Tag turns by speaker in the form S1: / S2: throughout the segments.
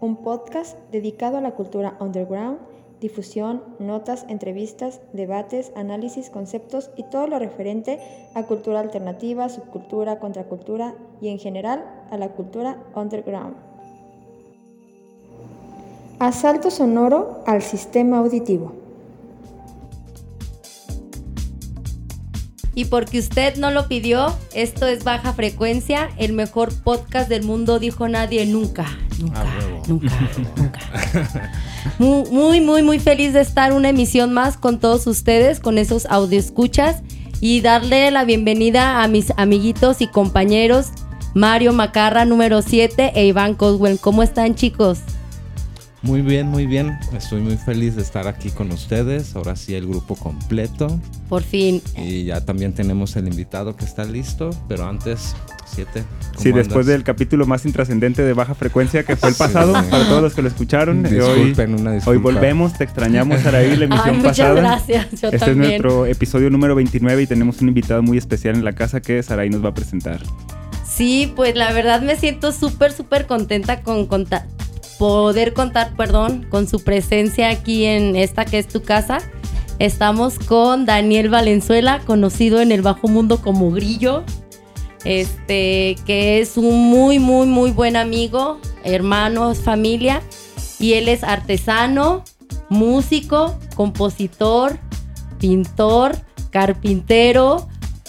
S1: un podcast dedicado a la cultura underground, difusión, notas, entrevistas, debates, análisis, conceptos y todo lo referente a cultura alternativa, subcultura, contracultura y en general a la cultura underground. Asalto sonoro al sistema auditivo.
S2: Y porque usted no lo pidió, esto es Baja Frecuencia, el mejor podcast del mundo, dijo nadie nunca. Nunca,
S3: Ah,
S2: nunca, nunca. Muy, muy, muy, muy feliz de estar una emisión más con todos ustedes, con esos escuchas y darle la bienvenida a mis amiguitos y compañeros Mario Macarra número 7 e Iván Coswell. ¿Cómo están chicos?
S3: Muy bien, muy bien. Estoy muy feliz de estar aquí con ustedes. Ahora sí el grupo completo.
S2: Por fin.
S3: Y ya también tenemos el invitado que está listo. Pero antes, siete. ¿cómo
S4: Sí, después
S3: andas?
S4: del capítulo más intrascendente de baja frecuencia que fue el
S3: Sí.
S4: pasado, para todos los que lo escucharon, hoy,
S3: Disculpen, una disculpa.
S4: hoy volvemos, te extrañamos Saraí, la emisión
S2: Ay, muchas
S4: pasada.
S2: gracias. Yo
S4: este
S2: también.
S4: es nuestro episodio número 29 y tenemos un invitado muy especial en la casa que Saraí nos va a presentar.
S2: Sí, pues la verdad me siento súper, súper contenta con contar, poder contar, perdón, con su presencia aquí en esta que es tu casa. Estamos con Daniel Valenzuela, conocido en el bajo mundo como Grillo, este, que es un muy, muy, muy buen amigo, hermano, familia, y él es artesano, músico, compositor, pintor, carpintero,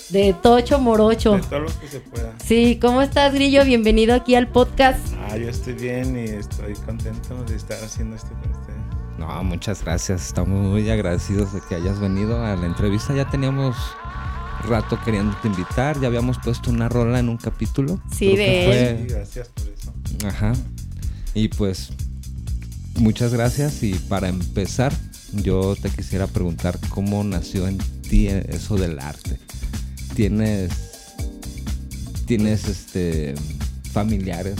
S2: de Tocho Morocho.
S5: De todo lo que se pueda.
S2: Sí, ¿cómo estás, Grillo? Bienvenido aquí al podcast.
S5: Ah, yo estoy bien y estoy contento de estar haciendo esto con ustedes.
S3: No, muchas gracias. Estamos muy agradecidos de que hayas venido a la entrevista. Ya teníamos rato queriéndote invitar. Ya habíamos puesto una rola en un capítulo.
S2: Sí, de
S3: fue-
S5: Sí, gracias por eso.
S3: Ajá. Y pues muchas gracias y para empezar yo te quisiera preguntar cómo nació en ti eso del arte. ¿Tienes tienes este familiares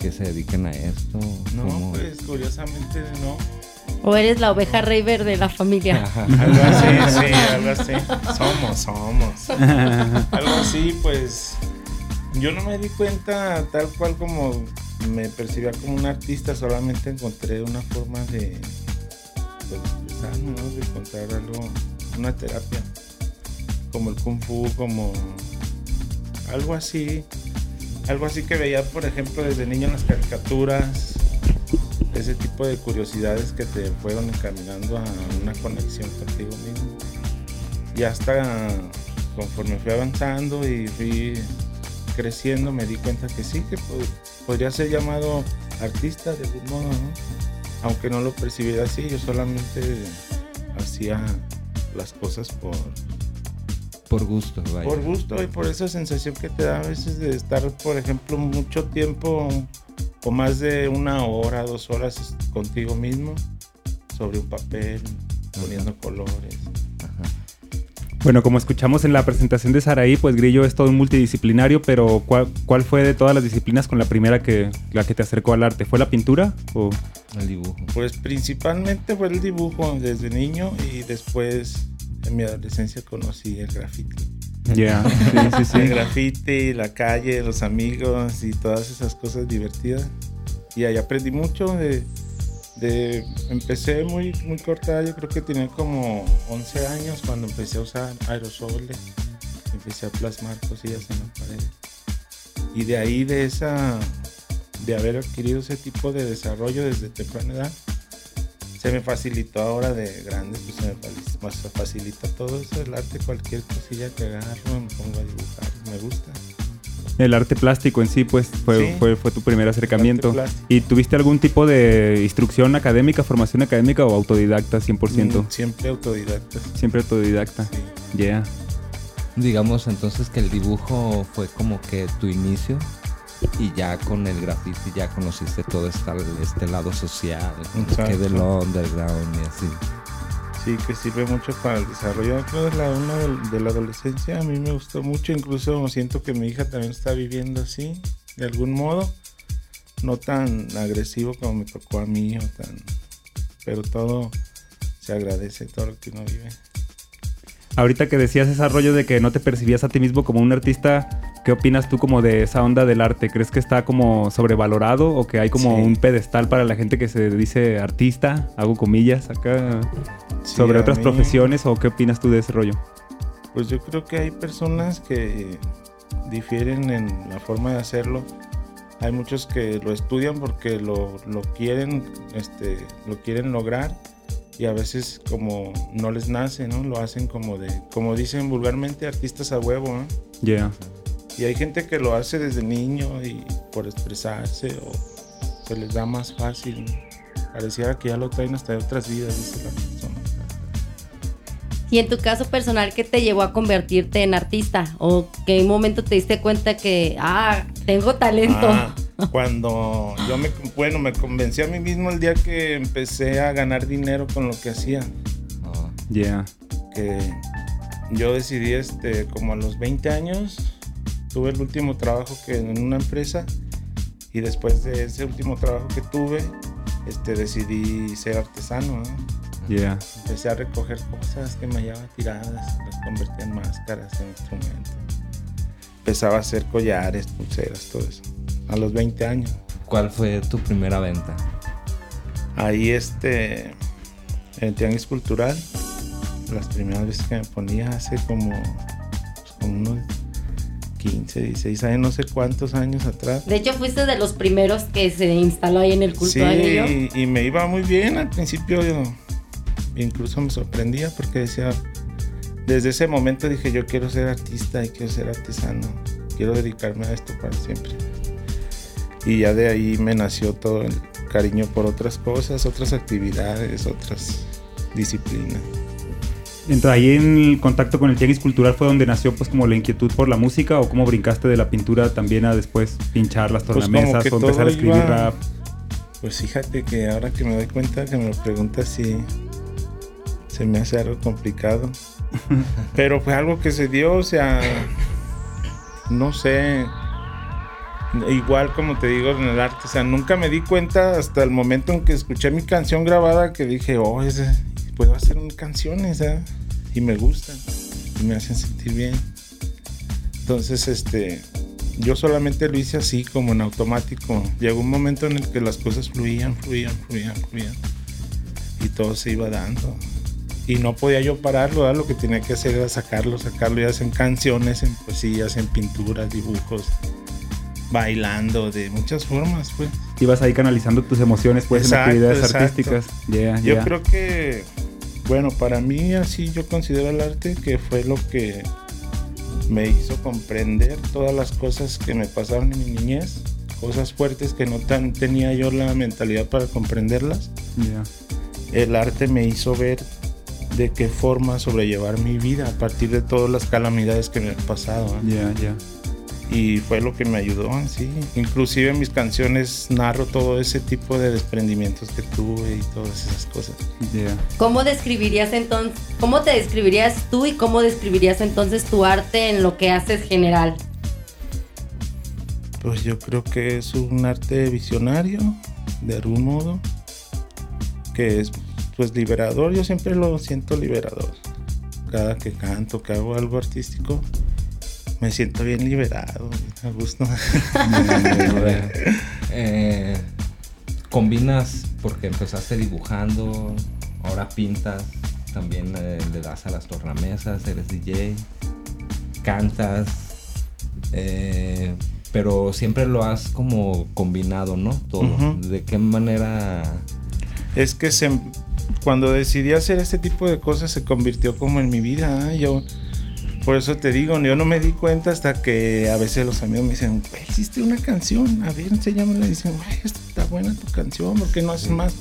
S3: que se dediquen a esto?
S5: No,
S3: ¿Cómo?
S5: pues curiosamente no.
S2: o eres la oveja Raver de la familia.
S5: Algo así, sí, algo así. Somos, somos. Algo así, pues yo no me di cuenta tal cual como me percibía como un artista, solamente encontré una forma de, pues, de expresarme, ¿no? de encontrar algo, una terapia, como el kung fu, como algo así, algo así que veía, por ejemplo, desde niño en las caricaturas, ese tipo de curiosidades que te fueron encaminando a una conexión contigo mismo. Y hasta conforme fui avanzando y fui creciendo, me di cuenta que sí, que po- podría ser llamado artista de algún modo, ¿no? Aunque no lo percibiera así, yo solamente hacía las cosas por,
S3: Por gusto, vaya.
S5: por gusto y por esa sensación que te da a veces de estar, por ejemplo, mucho tiempo o más de una hora, dos horas contigo mismo sobre un papel, poniendo colores.
S4: Bueno, como escuchamos en la presentación de Saraí, pues Grillo es todo un multidisciplinario, pero ¿cuál, cuál fue de todas las disciplinas con la primera que, la que te acercó al arte? ¿Fue la pintura? O...
S3: El dibujo.
S5: Pues principalmente fue el dibujo desde niño y después en mi adolescencia conocí el graffiti.
S4: Ya, sí, sí, sí.
S5: El graffiti, la calle, los amigos y todas esas cosas divertidas. Y ahí aprendí mucho de... de- empecé muy, muy corta, yo creo que tenía como 11 años cuando empecé a usar aerosoles. Empecé a plasmar cosillas en las paredes. Y de ahí, de esa... de haber adquirido ese tipo de desarrollo desde temprana edad, se me facilitó ahora de grande, pues se me se facilita todo eso, el arte, cualquier cosilla que agarro, me pongo a dibujar, me gusta.
S4: El arte plástico en sí, pues, fue,
S5: Sí.
S4: fue, fue tu primer acercamiento. ¿Y tuviste algún tipo de instrucción académica, formación académica o autodidacta 100%?
S5: Mm, Siempre autodidacta.
S4: Siempre autodidacta.
S5: Sí.
S4: Yeah.
S3: Digamos entonces que el dibujo fue como que tu inicio. Y ya con el graffiti ya conociste todo este, este lado social, que del underground y así.
S5: Sí, que sirve mucho para el desarrollo. Creo que la una de la adolescencia a mí me gustó mucho. Incluso siento que mi hija también está viviendo así, de algún modo. No tan agresivo como me tocó a mí, o tan... pero todo se agradece, todo lo que uno vive.
S4: Ahorita que decías ese rollo de que no te percibías a ti mismo como un artista, ¿qué opinas tú como de esa onda del arte? ¿Crees que está como sobrevalorado o que hay como
S5: Sí.
S4: un pedestal para la gente que se dice artista, hago comillas acá,
S5: Sí,
S4: sobre otras
S5: mí-
S4: profesiones o qué opinas tú de ese rollo?
S5: Pues yo creo que hay personas que difieren en la forma de hacerlo. Hay muchos que lo estudian porque lo, lo quieren, este, lo quieren lograr y a veces como no les nace, ¿no? Lo hacen como de, como dicen vulgarmente, artistas a huevo, ¿no?
S4: Yeah.
S5: Y hay gente que lo hace desde niño y por expresarse o se les da más fácil. Pareciera que ya lo traen hasta de otras vidas, dice la persona.
S2: Y en tu caso personal, ¿qué te llevó a convertirte en artista? ¿O un momento te diste cuenta que, ah, tengo talento?
S5: Ah, cuando yo me, bueno, me convencí a mí mismo el día que empecé a ganar dinero con lo que hacía.
S3: Ah,
S4: Yeah.
S5: Que yo decidí, este, como a los 20 años, tuve el último trabajo que en una empresa y después de ese último trabajo que tuve, este, decidí ser artesano. ¿no?
S4: Yeah.
S5: Empecé a recoger cosas que me hallaba tiradas, las convertía en máscaras, en instrumentos. Empezaba a hacer collares, pulseras, todo eso. A los 20 años.
S3: ¿Cuál fue tu primera venta?
S5: Ahí este, en el Tianguis Cultural, las primeras veces que me ponía hace como, pues, como unos 15, 16 años, no sé cuántos años atrás.
S2: De hecho, fuiste de los primeros que se instaló ahí en el culto
S5: Sí,
S2: de
S5: y, y me iba muy bien al principio. yo incluso me sorprendía porque decía, desde ese momento dije, yo quiero ser artista y quiero ser artesano. Quiero dedicarme a esto para siempre. Y ya de ahí me nació todo el cariño por otras cosas, otras actividades, otras disciplinas.
S4: Entonces ahí en el contacto con el Tianguis Cultural fue donde nació pues como la inquietud por la música o cómo brincaste de la pintura también a después pinchar las
S5: Pues,
S4: tornamesas
S5: que
S4: o empezar a escribir
S5: iba-
S4: rap.
S5: Pues fíjate que ahora que me doy cuenta que me lo preguntas si se me hace algo complicado. Pero fue algo que se dio, o sea, no sé. Igual como te digo en el arte, o sea, nunca me di cuenta hasta el momento en que escuché mi canción grabada que dije, oh, ese- puedo hacer canciones, ¿eh? Y me gustan, y me hacen sentir bien. Entonces, este, yo solamente lo hice así, como en automático. Llegó un momento en el que las cosas fluían, fluían, fluían, fluían. Y todo se iba dando. Y no podía yo pararlo, lo que tenía que hacer era sacarlo, sacarlo, ya sea en canciones, en poesías, en pinturas, dibujos, bailando, de muchas formas, pues.
S4: Ibas ahí canalizando tus emociones pues
S5: Exacto,
S4: en actividades
S5: exacto.
S4: artísticas. Yeah,
S5: Yo
S4: yeah.
S5: creo que, bueno, para mí así yo considero el arte que fue lo que me hizo comprender todas las cosas que me pasaron en mi niñez, cosas fuertes que no tan tenía yo la mentalidad para comprenderlas.
S4: Yeah.
S5: El arte me hizo ver de qué forma sobrellevar mi vida a partir de todas las calamidades que me han pasado. ¿eh?
S4: Yeah, yeah.
S5: Y fue lo que me ayudó, sí. Inclusive en mis canciones narro todo ese tipo de desprendimientos que tuve y todas esas cosas.
S4: Yeah.
S2: ¿Cómo describirías entonces, cómo te describirías tú y cómo describirías entonces tu arte en lo que haces general?
S5: Pues yo creo que es un arte visionario, de algún modo, que es pues liberador, yo siempre lo siento liberador. Cada que canto, que hago algo artístico, me siento bien liberado, a gusto.
S3: Eh, combinas porque empezaste dibujando, ahora pintas, también eh, le das a las tornamesas, eres DJ, cantas, eh, pero siempre lo has como combinado, ¿no? Todo. ¿De qué manera?
S5: es que se, cuando decidí hacer este tipo de cosas se convirtió como en mi vida. ¿eh? Yo, por eso te digo, yo no me di cuenta hasta que a veces los amigos me dicen, "Güey, hiciste una canción, a ver, enséñamela. Y dicen, güey, está buena tu canción, ¿por qué no haces más?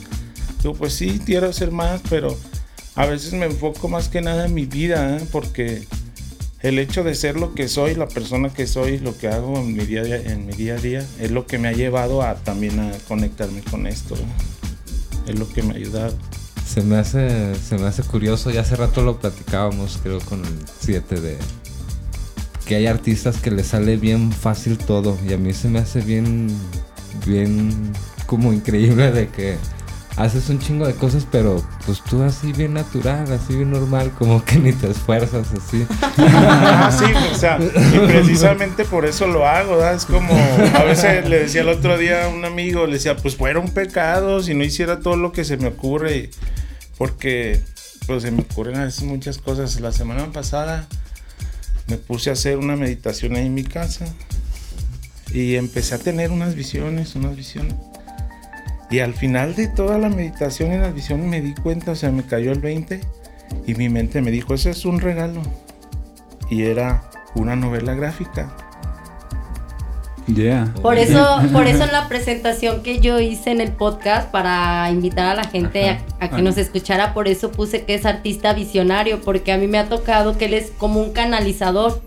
S5: Digo, pues sí, quiero hacer más, pero a veces me enfoco más que nada en mi vida, ¿eh? porque el hecho de ser lo que soy, la persona que soy, lo que hago en mi día, en mi día a día, es lo que me ha llevado a también a conectarme con esto. Es lo que me ha ayudado.
S3: Se me hace, se me hace curioso, ya hace rato lo platicábamos, creo, con el 7 de que hay artistas que les sale bien fácil todo. Y a mí se me hace bien, bien como increíble de que haces un chingo de cosas, pero pues tú así bien natural, así bien normal, como que ni te esfuerzas así.
S5: sí, o sea, y precisamente por eso lo hago, ¿verdad? Es como, a veces le decía el otro día a un amigo, le decía, pues fuera un pecado si no hiciera todo lo que se me ocurre, porque pues se me ocurren a veces muchas cosas. La semana pasada me puse a hacer una meditación ahí en mi casa y empecé a tener unas visiones, unas visiones. Y al final de toda la meditación y la visión me di cuenta, o sea, me cayó el 20 y mi mente me dijo, ese es un regalo. Y era una novela gráfica.
S4: Yeah.
S2: Por eso, por eso en la presentación que yo hice en el podcast para invitar a la gente a, a, que nos escuchara, por eso puse que es artista visionario, porque a mí me ha tocado que él es como un canalizador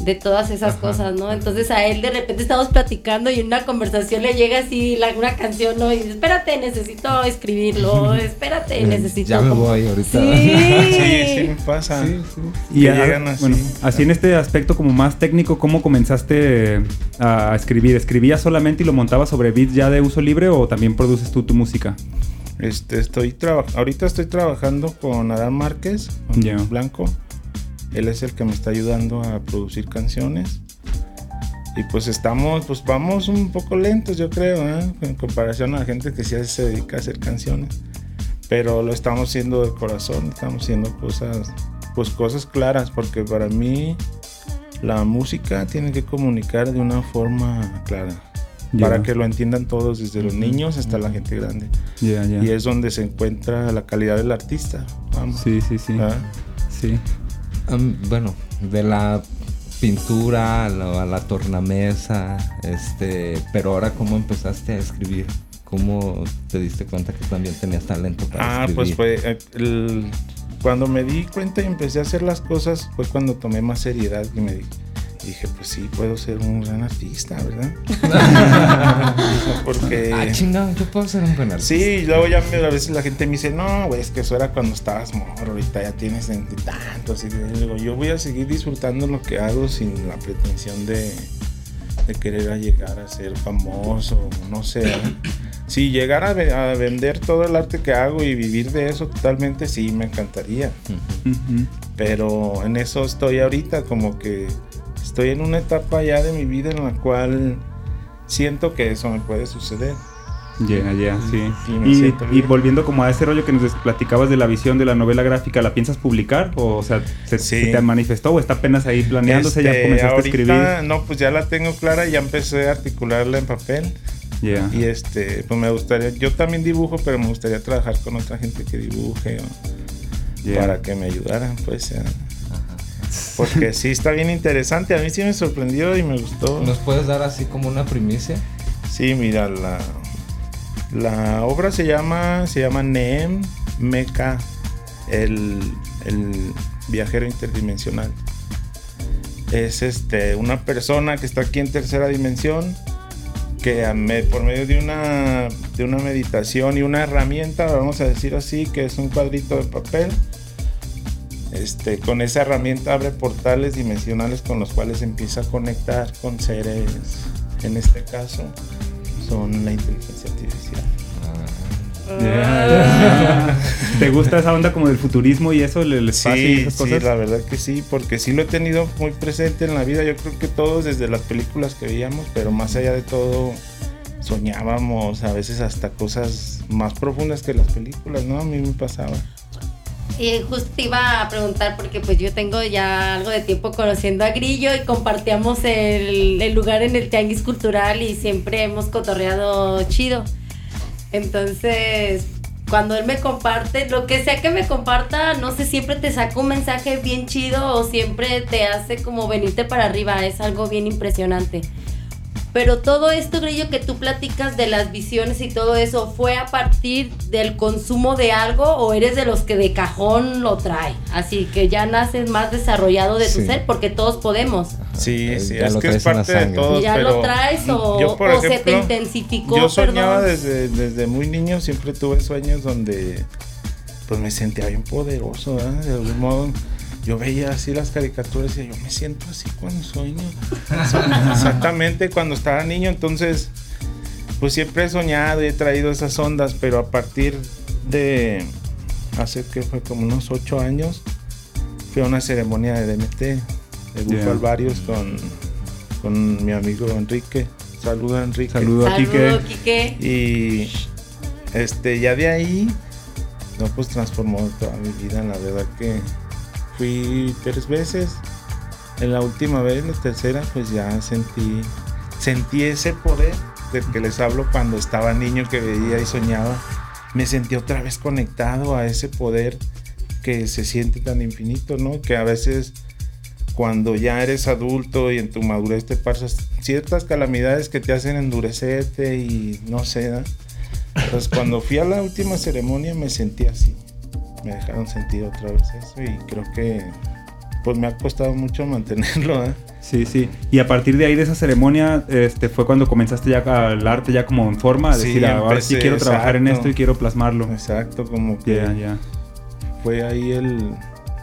S2: de todas esas
S3: Ajá,
S2: cosas, ¿no? Entonces a él de repente estamos platicando y en una conversación le llega así la, una canción, ¿no? Y dice, espérate, necesito escribirlo, espérate,
S3: Eh,
S2: necesito...
S3: Ya me
S2: como-
S3: voy ahorita.
S2: Sí.
S5: Sí, sí me pasa.
S3: Sí, sí.
S4: Y
S5: llegan así.
S4: bueno, así en este aspecto como más técnico, ¿cómo comenzaste a escribir? ¿Escribías solamente y lo montabas sobre beats ya de uso libre o también produces tú tu música?
S5: Este, estoy ahorita estoy trabajando con Adán Márquez, con. Blanco. Él es el que me está ayudando a producir canciones. Y pues estamos, pues vamos un poco lentos, yo creo, ¿eh? en comparación a la gente que sí se dedica a hacer canciones. Pero lo estamos haciendo de corazón, estamos haciendo cosas, pues cosas claras, porque para mí la música tiene que comunicar de una forma clara. Para que lo entiendan todos, desde los niños hasta la gente grande.
S4: Ya.
S5: Y es donde se encuentra la calidad del artista. Vamos.
S4: Sí, sí, sí.
S5: ¿Ah?
S4: Sí.
S3: Bueno, de la pintura a la, a la tornamesa, este, pero ahora cómo empezaste a escribir, cómo te diste cuenta que también tenías talento para
S5: Ah, pues
S3: escribir.
S5: fue eh, el- cuando me di cuenta y empecé a hacer las cosas fue cuando tomé más seriedad y me di- dije, pues sí, puedo ser un gran artista, ¿verdad? Porque
S3: Ah, chingado, yo puedo ser un buen artista.
S5: Sí, y luego ya me- a veces la gente me dice, no, güey, es que eso era cuando estabas morro, ahorita ya tienes tantos. Y digo, yo voy a seguir disfrutando lo que hago sin la pretensión de, de querer a llegar a ser famoso, no sé. ¿eh? Si llegara a, ve- a vender todo el arte que hago y vivir de eso totalmente, sí, me encantaría. Pero en eso estoy ahorita, como que estoy en una etapa ya de mi vida en la cual siento que eso me puede suceder.
S4: Ya, ya, sí.
S5: Sí,
S4: Y, volviendo como a ese rollo que nos platicabas de la visión de la novela gráfica, ¿la piensas publicar? O, o sea, ¿se,
S5: Sí.
S4: se te manifestó o está apenas ahí planeándose? ¿Ya
S5: Este,
S4: comenzaste
S5: ahorita,
S4: a escribir?
S5: No, pues ya la tengo clara, ya empecé a articularla en papel.
S4: Ya.
S5: Y este, pues me gustaría, yo también dibujo, pero me gustaría trabajar con otra gente que dibuje o- para que me ayudaran, pues. a- porque sí está bien interesante, a mí sí me sorprendió y me gustó.
S3: ¿Nos puedes dar así como una primicia?
S5: Sí, mira, la, la obra se llama, se llama Neem Mecha, el, el viajero interdimensional. Es este, una persona que está aquí en tercera dimensión, que por medio de una, de una meditación y una herramienta, vamos a decir así, que es un cuadrito de papel, este, con esa herramienta abre portales dimensionales con los cuales empieza a conectar con seres, en este caso, son la inteligencia artificial.
S4: Ya. ¿Te gusta esa onda como del futurismo y eso, el, espacio y
S5: Sí,
S4: esas
S5: sí,
S4: cosas?
S5: la verdad que sí, porque sí lo he tenido muy presente en la vida. Yo creo que todos desde las películas que veíamos, pero más allá de todo, soñábamos a veces hasta cosas más profundas que las películas, ¿no? A mí me pasaba.
S2: Y justo te iba a preguntar porque pues yo tengo ya algo de tiempo conociendo a Grillo y compartíamos el, el lugar en el Tianguis Cultural y siempre hemos cotorreado chido. Entonces, cuando él me comparte, lo que sea que me comparta, no sé, siempre te saca un mensaje bien chido o siempre te hace como venirte para arriba, es algo bien impresionante. Pero todo esto, Grillo, que tú platicas de las visiones y todo eso, ¿fue a partir del consumo de algo o eres de los que de cajón lo trae? Así que ya naces más desarrollado de tu
S3: Sí.
S2: ser porque todos podemos.
S5: Sí,
S3: Eh,
S5: sí,
S3: ya
S5: es
S3: lo
S5: que
S3: traes
S5: es parte de todos.
S2: ¿Ya
S5: pero
S2: lo traes o,
S5: yo, por
S2: o se te intensificó?
S5: Yo soñaba
S2: perdón?
S5: desde, desde muy niño, siempre tuve sueños donde pues me sentía bien poderoso, ¿verdad? De algún modo yo veía así las caricaturas y yo me siento así cuando sueño. Exactamente cuando estaba niño, entonces pues siempre he soñado y he traído esas ondas, pero a partir de hace que fue como unos ocho años, fui a una ceremonia de DMT, de Grupo
S4: Yeah.
S5: Alvarios con, con mi amigo Enrique. Saluda Enrique.
S4: Saludo
S2: Saludo, Quique.
S5: Y este, ya de ahí, no, pues transformó toda mi vida. La verdad que fui tres veces. En la última vez, la tercera, pues ya sentí, sentí ese poder del que les hablo cuando estaba niño que veía y soñaba. Me sentí otra vez conectado a ese poder que se siente tan infinito, ¿no? Que a veces cuando ya eres adulto y en tu madurez te pasas ciertas calamidades que te hacen endurecerte y no sé, ¿no? Entonces cuando fui a la última ceremonia me sentí así. Me dejaron sentir otra vez eso y creo que pues me ha costado mucho mantenerlo, ¿eh?
S4: Sí, sí. Y a partir de ahí, de esa ceremonia, este, fue cuando comenzaste ya al arte ya como en forma, a
S5: Sí,
S4: decir, "Ah, ahora sí quiero trabajar en esto y quiero plasmarlo.
S5: Exacto, como que
S4: Ya, ya.
S5: fue ahí el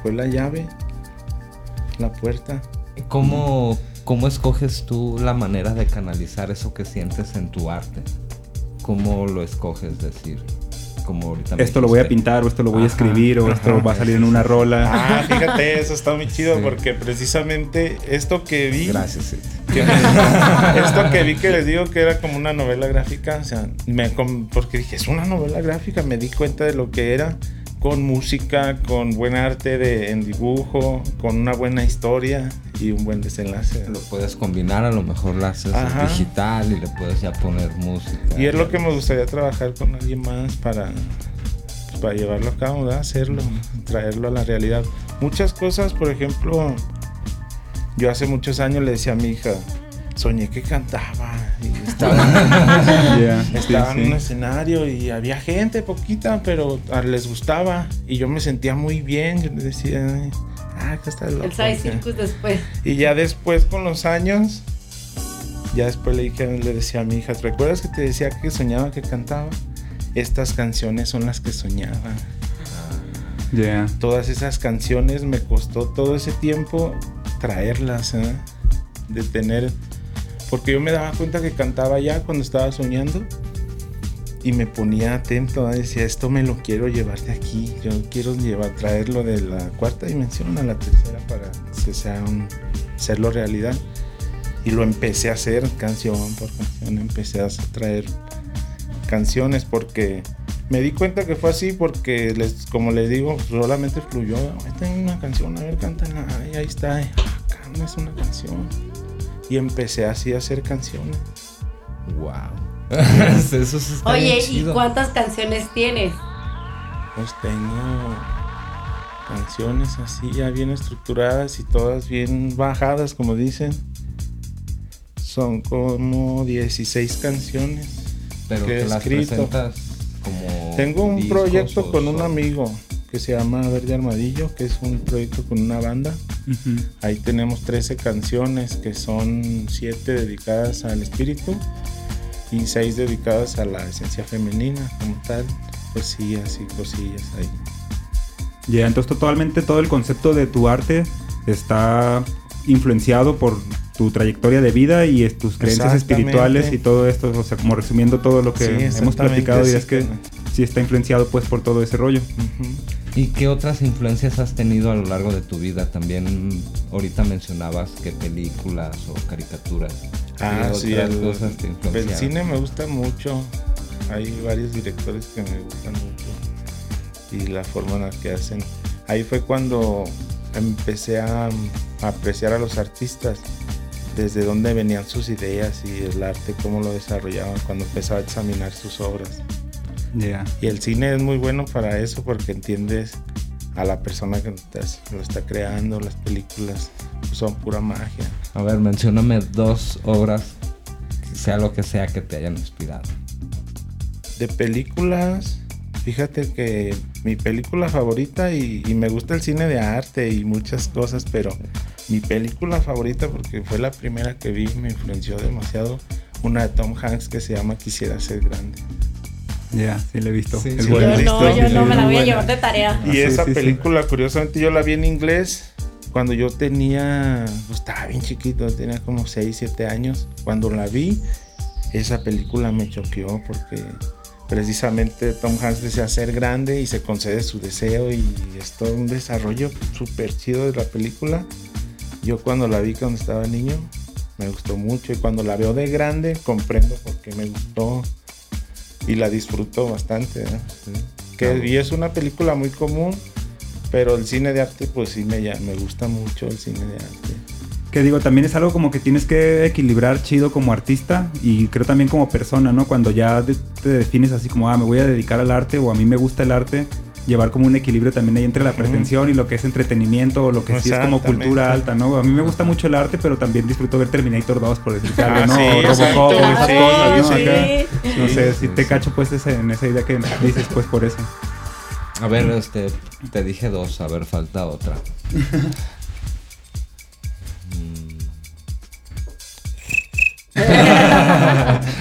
S5: fue la llave, la puerta.
S3: ¿Cómo, ¿Cómo escoges tú la manera de canalizar eso que sientes en tu arte? ¿Cómo lo escoges decir? Como ahorita
S4: Esto lo voy a pintar, o esto lo voy a escribir, o esto va a salir en una rola.
S5: Ah, fíjate, eso está muy chido
S3: Sí.
S5: porque precisamente esto que vi
S3: Gracias,
S5: que me- esto que vi que les digo que era como una novela gráfica, o sea, me, com- porque dije, es una novela gráfica, me di cuenta de lo que era, con música, con buen arte de, en dibujo, con una buena historia y un buen desenlace.
S3: Lo puedes combinar, a lo mejor lo haces
S5: Ajá.
S3: digital y le puedes ya poner música.
S5: Y es lo que me gustaría trabajar con alguien más para, pues, para llevarlo a cabo, ¿verdad? hacerlo, traerlo a la realidad. Muchas cosas, por ejemplo, yo hace muchos años le decía a mi hija, soñé que cantaba y estaba,
S4: sí,
S5: en
S4: sí.
S5: un escenario y había gente poquita, pero a- les gustaba y yo me sentía muy bien. Yo le decía, "Ay, ah, que está loco.
S2: El Sai Circus después.
S5: Y ya después con los años, ya después le dije, le decía a mi hija, ¿te recuerdas que te decía que soñaba que cantaba? Estas canciones son las que soñaba.
S4: Ya.
S5: Todas esas canciones me costó todo ese tiempo traerlas, ¿eh? de tener, porque yo me daba cuenta que cantaba ya cuando estaba soñando y me ponía atento, ¿eh? decía, esto me lo quiero llevar de aquí, yo quiero llevar, traerlo de la cuarta dimensión a la tercera para que sea hacerlo realidad. Y lo empecé a hacer canción por canción, empecé a traer canciones porque me di cuenta que fue así porque les, como les digo, solamente fluyó. Ay, tengo una canción, a ver, cántala. Ay, ahí está. Ay, ah, es una canción. Y empecé así a hacer canciones.
S3: Wow. Eso sí está
S2: Oye,
S3: bien
S2: ¿y cuántas canciones tienes?
S5: Pues tengo canciones así ya bien estructuradas y todas bien bajadas, como dicen. Son como 16 canciones.
S3: Pero
S5: que
S3: que
S5: he
S3: las
S5: escrito.
S3: presentas como.
S5: Tengo un
S3: discos
S5: proyecto con un amigo que se llama Verde Armadillo, que es un proyecto con una banda.
S4: Ujú.
S5: Ahí tenemos 13 canciones que son 7 dedicadas al espíritu y 6 dedicadas a la esencia femenina como tal. Poesías y cosillas ahí.
S4: Ya, entonces totalmente todo el concepto de tu arte está influenciado por tu trayectoria de vida y tus creencias espirituales y todo esto, o sea, como resumiendo todo lo que
S5: Sí,
S4: hemos platicado, dirás que sí está influenciado pues por todo ese rollo.
S5: Ujú.
S3: ¿Y qué otras influencias has tenido a lo largo de tu vida? También ahorita mencionabas que películas o caricaturas.
S5: Ah,
S3: ¿Qué
S5: sí, el,
S3: cosas te
S5: el cine me gusta mucho. Hay varios directores que me gustan mucho. Y la forma en la que hacen. Ahí fue cuando empecé a, a apreciar a los artistas. Desde dónde venían sus ideas y el arte, cómo lo desarrollaban cuando empezaba a examinar sus obras. Y el cine es muy bueno para eso porque entiendes a la persona que estás- lo está creando. Las películas son pura magia.
S3: A ver, mencióname dos obras sea lo que sea que te hayan inspirado.
S5: De películas, fíjate que mi película favorita y, y me gusta el cine de arte y muchas cosas, pero mi película favorita, porque fue la primera que vi, me influenció demasiado, una de Tom Hanks que se llama Quisiera ser grande.
S4: Ya, sí la he visto.
S3: Sí,
S4: Es
S3: sí.
S4: buena.
S2: Yo no, yo no me la voy a llevar de tarea.
S5: Y
S4: sí,
S5: esa
S4: sí, sí.
S5: película, curiosamente, yo la vi en inglés cuando yo tenía, pues estaba bien chiquito, tenía como 6, 7 años. Cuando la vi, esa película me choqueó porque precisamente Tom Hanks desea ser grande y se concede su deseo y es todo un desarrollo súper chido de la película. Yo cuando la vi cuando estaba niño, me gustó mucho y cuando la veo de grande, comprendo por qué me gustó y la disfruto bastante. ¿no? Que, y es una película muy común, pero el cine de arte, pues sí me, ya- me gusta mucho el cine de arte.
S4: Que digo, también es algo como que tienes que equilibrar chido como artista y creo también como persona, ¿no? Cuando ya te defines así como, ah, me voy a dedicar al arte o a mí me gusta el arte, llevar como un equilibrio también ahí entre la pretensión y lo que es entretenimiento o lo que sí es como cultura alta, ¿no? A mí me gusta mucho el arte, pero también disfruto ver Terminator 2, por decirte algo,
S5: Ah,
S4: ¿no?
S5: sí,
S4: o
S5: exacto,
S4: Robocop o esas
S5: sí,
S4: cosas, ¿no?
S5: sí.
S4: Acá. No sé,
S3: sí,
S4: si te
S3: sí.
S4: cacho pues ese- en esa idea que dices pues por eso.
S3: A ver, este, te dije dos, a ver, falta otra.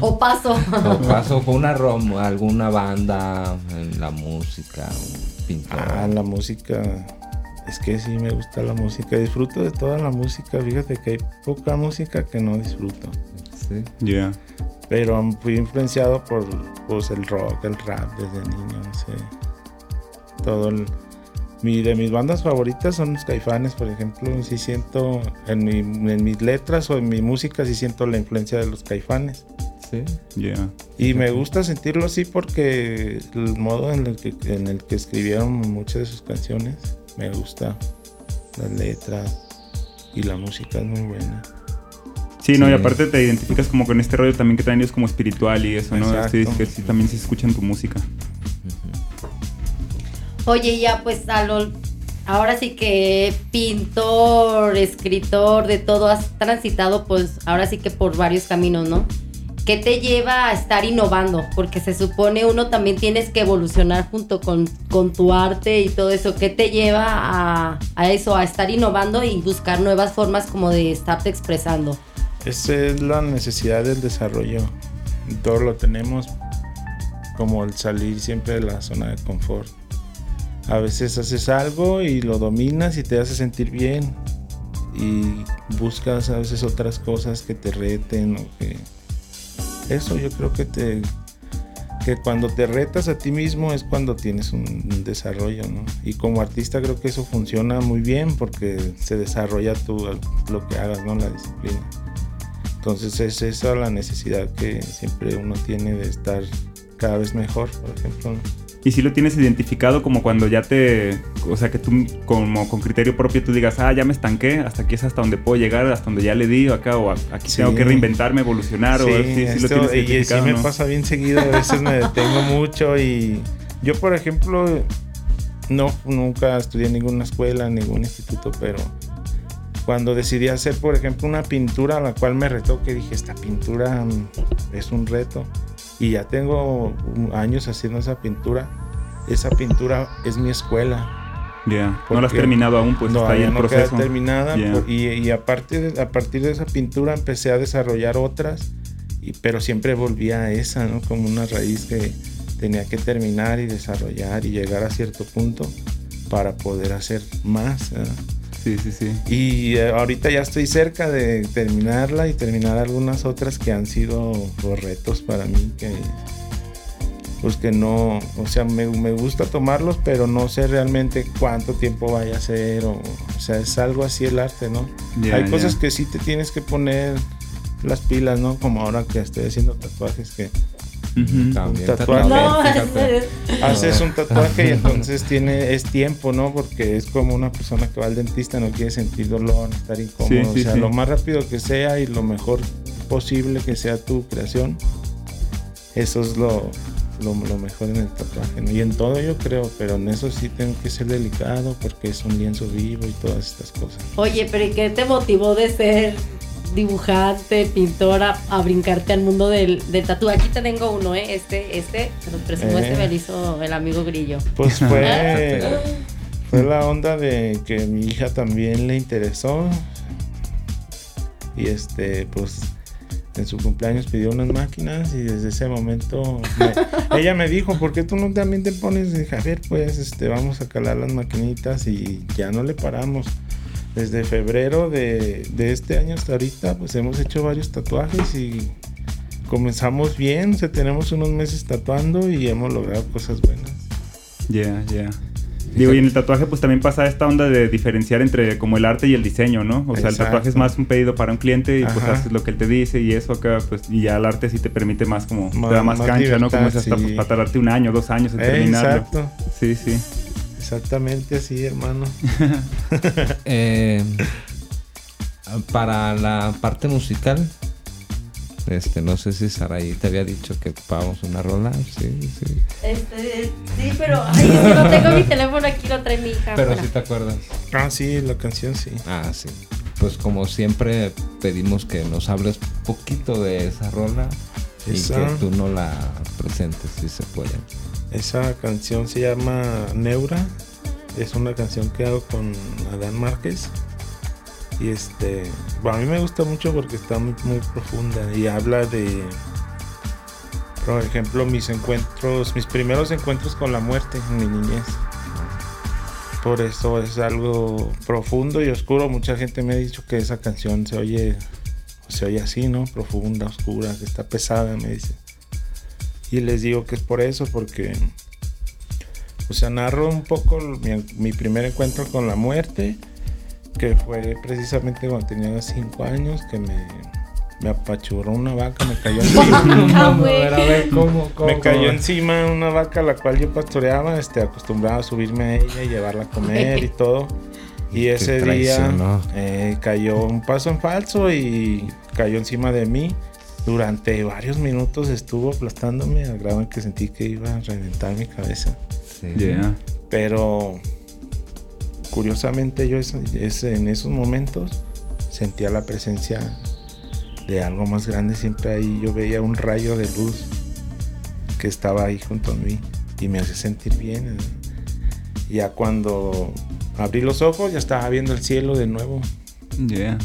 S2: O paso.
S3: O paso con una rom, alguna banda, en la música, un pintor.
S5: Ah, la música. Es que sí me gusta la música. Disfruto de toda la música. Fíjate que hay poca música que no disfruto.
S3: Sí.
S4: Ya.
S5: Pero fui influenciado por pues, el rock, el rap desde niño, no sé. Todo el... Mi, de mis bandas favoritas son los caifanes, por ejemplo. Sí siento en, mi- en mis letras o en mi música, sí siento la influencia de los caifanes.
S3: Sí.
S4: Ya.
S5: Y me gusta sentirlo así porque el modo en el que, en el que escribieron muchas de sus canciones me gusta. Las letras y la música es muy buena.
S4: Sí, no, y aparte te identificas como con este rollo también que también es como espiritual y eso, ¿no?
S5: Exacto.
S4: Sí, que sí, también se escucha en tu música.
S2: Oye, ya pues a lo- ahora sí que pintor, escritor, de todo, has transitado pues ahora sí que por varios caminos, ¿no? ¿Qué te lleva a estar innovando? Porque se supone uno también tienes que evolucionar junto con, con tu arte y todo eso. ¿Qué te lleva a, eso, a estar innovando y buscar nuevas formas como de estarte expresando?
S5: Esa es la necesidad del desarrollo. Y Todo lo tenemos como el salir siempre de la zona de confort. A veces haces algo y lo dominas y te hace sentir bien. Y buscas a veces otras cosas que te reten o que... Eso yo creo que te... Que cuando te retas a ti mismo es cuando tienes un, desarrollo, ¿no? Y como artista creo que eso funciona muy bien porque se desarrolla tu, lo que hagas, ¿no? La disciplina. Entonces es esa la necesidad que siempre uno tiene de estar cada vez mejor, por ejemplo.
S4: Y si lo tienes identificado como cuando ya te, o sea, que tú como con criterio propio tú digas, ah, ya me estanqué, hasta aquí es hasta donde puedo llegar, hasta donde ya le di, o acá, o aquí
S5: Sí.
S4: tengo que reinventarme, evolucionar, o sí, sí, lo tienes
S5: y sí
S4: identificado,
S5: me
S4: ¿no?
S5: pasa bien seguido, a veces me detengo mucho y yo, por ejemplo, no, nunca estudié en ninguna escuela, en ningún instituto, pero cuando decidí hacer, por ejemplo, una pintura a la cual me retó, que dije, esta pintura mm, es un reto, y ya tengo años haciendo esa pintura, esa pintura es mi escuela.
S4: Ya, no
S5: ¿Por
S4: lo has terminado aún, pues está ahí en
S5: no
S4: proceso.
S5: queda terminada y, y a, partir de, a partir de esa pintura empecé a desarrollar otras, y, pero siempre volvía a esa, ¿no? Como una raíz que tenía que terminar y desarrollar y llegar a cierto punto para poder hacer más. ¿verdad?
S4: Sí, sí, sí.
S5: Y eh, ahorita ya estoy cerca de terminarla y terminar algunas otras que han sido los retos para mí que pues que no, o sea, me, me gusta tomarlos, pero no sé realmente cuánto tiempo vaya a ser, o, o sea, es algo así el arte, ¿no? Hay cosas que sí te tienes que poner las pilas, ¿no? Como ahora que estoy haciendo tatuajes, que
S3: También
S5: tatuaje.
S2: No,
S3: fíjate.
S2: es-
S5: haces un tatuaje y entonces tiene es tiempo, ¿no? Porque es como una persona que va al dentista, no quiere sentir dolor, estar incómodo,
S4: Sí, sí,
S5: o sea,
S4: sí.
S5: lo más rápido que sea y lo mejor posible que sea tu creación. Eso es lo, lo, lo mejor en el tatuaje, ¿no? Y en todo yo creo, pero en eso sí tengo que ser delicado porque es un lienzo vivo y todas estas cosas.
S2: Oye, pero ¿y qué te motivó de ser dibujante, pintora, a brincarte al mundo del, del tatu. Aquí te tengo uno, ¿eh? Este, este, te lo presumo,
S5: Eh.
S2: este me lo hizo el amigo Grillo.
S5: Pues fue, fue la onda de que mi hija también le interesó. Y este, pues en su cumpleaños pidió unas máquinas y desde ese momento me- ella me dijo, ¿por qué tú no también te pones? Y dije, a ver, pues este, vamos a calar las maquinitas y ya no le paramos. Desde febrero de, de este año hasta ahorita, pues hemos hecho varios tatuajes y comenzamos bien, o sea, tenemos unos meses tatuando y hemos logrado cosas buenas.
S4: Ya, ya. Digo, y en el tatuaje pues también pasa esta onda de diferenciar entre como el arte y el diseño, ¿no? O sea, el tatuaje es más un pedido para un cliente y pues haces lo que él te dice y eso acá, pues, y ya el arte sí te permite más como,
S5: Más-
S4: te da más,
S5: más
S4: cancha, ¿no? Como es hasta
S5: sí.
S4: pues, para tardarte un año, dos años en terminarlo.
S5: exacto,
S4: Sí, sí.
S5: Exactamente así, hermano.
S3: Eh, para la parte musical, este, no sé si Saraí te había dicho que ocupábamos una rola. Sí, sí.
S2: Este, sí, pero ay, es que no tengo mi teléfono aquí, lo trae mi hija.
S3: Pero si te acuerdas.
S5: Ah, sí, la canción sí.
S3: Ah, sí. Pues como siempre pedimos que nos hables poquito de esa rola y que tú no la presentes si se puede.
S5: Esa canción se llama Neura. Es una canción que hago con Adán Márquez. Y este, bueno, a mí me gusta mucho porque está muy, muy profunda y habla de, por ejemplo, mis encuentros, mis primeros encuentros con la muerte en mi niñez. Por eso es algo profundo y oscuro. Mucha gente me ha dicho que esa canción se oye, se oye así, ¿no? Profunda, oscura, que está pesada, me dice. Y les digo que es por eso, porque, o sea, narro un poco mi, mi primer encuentro con la muerte, que fue precisamente cuando tenía 5 años, que me, me apachurró una vaca, me cayó encima.
S2: Ah, güey.
S3: a ver, ¿cómo, cómo?
S5: Me cayó encima una vaca a la cual yo pastoreaba, este, acostumbraba a subirme a ella y llevarla a comer y todo. Y ese día eh, cayó un paso en falso y cayó encima de mí. Durante varios minutos estuvo aplastándome al grado en que sentí que iba a reventar mi cabeza.
S3: Sí.
S4: Yeah.
S5: Pero curiosamente yo es- es- en esos momentos sentía la presencia de algo más grande. Siempre ahí yo veía un rayo de luz que estaba ahí junto a mí y me hacía sentir bien. Ya cuando abrí los ojos ya estaba viendo el cielo de nuevo.
S4: Yeah.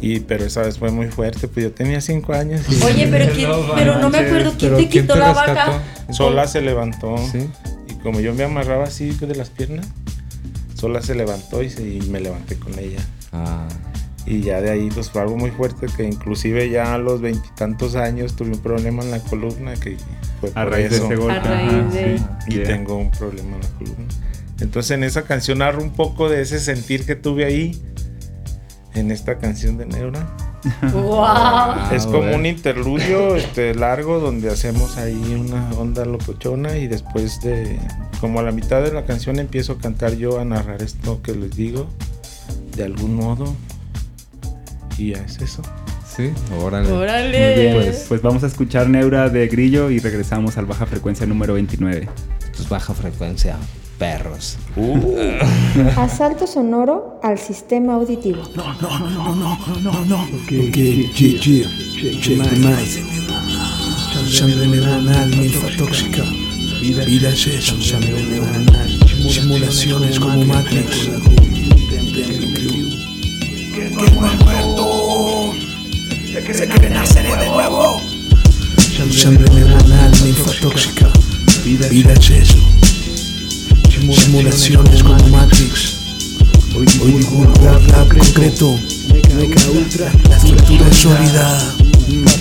S5: Y pero esa vez fue muy fuerte, pues yo tenía cinco años y
S2: Oye, pero, ¿quién-
S3: No
S2: pero no me acuerdo quién te
S3: ¿quién
S2: quitó
S3: te
S2: la
S3: rescató?
S2: vaca.
S5: sola se levantó.
S3: Sí.
S5: Y como yo me amarraba así de las piernas, sola se levantó y, se- y me levanté con ella.
S3: Ah,
S5: Y ya de ahí pues fue algo muy fuerte que inclusive ya a los veintitantos años tuve un problema en la columna que fue
S4: A
S5: por
S4: raíz de
S5: eso.
S4: ese golpe.
S2: A raíz
S4: ajá,
S2: de-
S4: sí.
S5: Y
S4: Yeah.
S5: tengo un problema en la columna. Entonces en esa canción narro un poco de ese sentir que tuve ahí. En esta canción de Neura.
S2: Wow.
S5: Es como un interludio este, largo donde hacemos ahí una onda locochona y después de como a la mitad de la canción empiezo a cantar yo a narrar esto que les digo de algún modo y ya es eso.
S3: sí, órale.
S4: Muy
S2: Órale.
S4: bien, pues, pues vamos a escuchar Neura de Grillo y regresamos al baja frecuencia número 29.
S3: Pues baja frecuencia, perros.
S1: Asalto sonoro al sistema auditivo.
S6: que que che che che mais sangre neuronal linfotóxica vida es eso simulaciones como Matrix. Sangre neuronal linfotóxica vida es eso simulaciones como Matrix. Hoy rap concreto. La estructura es sólida.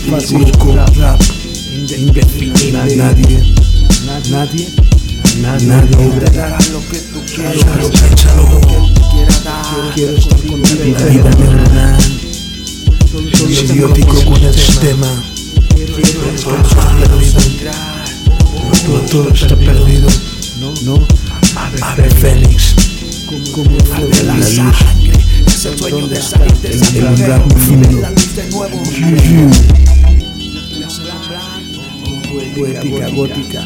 S6: Busco rap. Indefinible Nadie. Nadie. Nadie. Échalo, échalo Quiero estar contigo Vida neuronal Soy idiótico con el sistema. Todo está perdido. Todo, todo está perdido. No Ave Félix. Como de la sangre. es el sueño de salir rap efímero poética gótica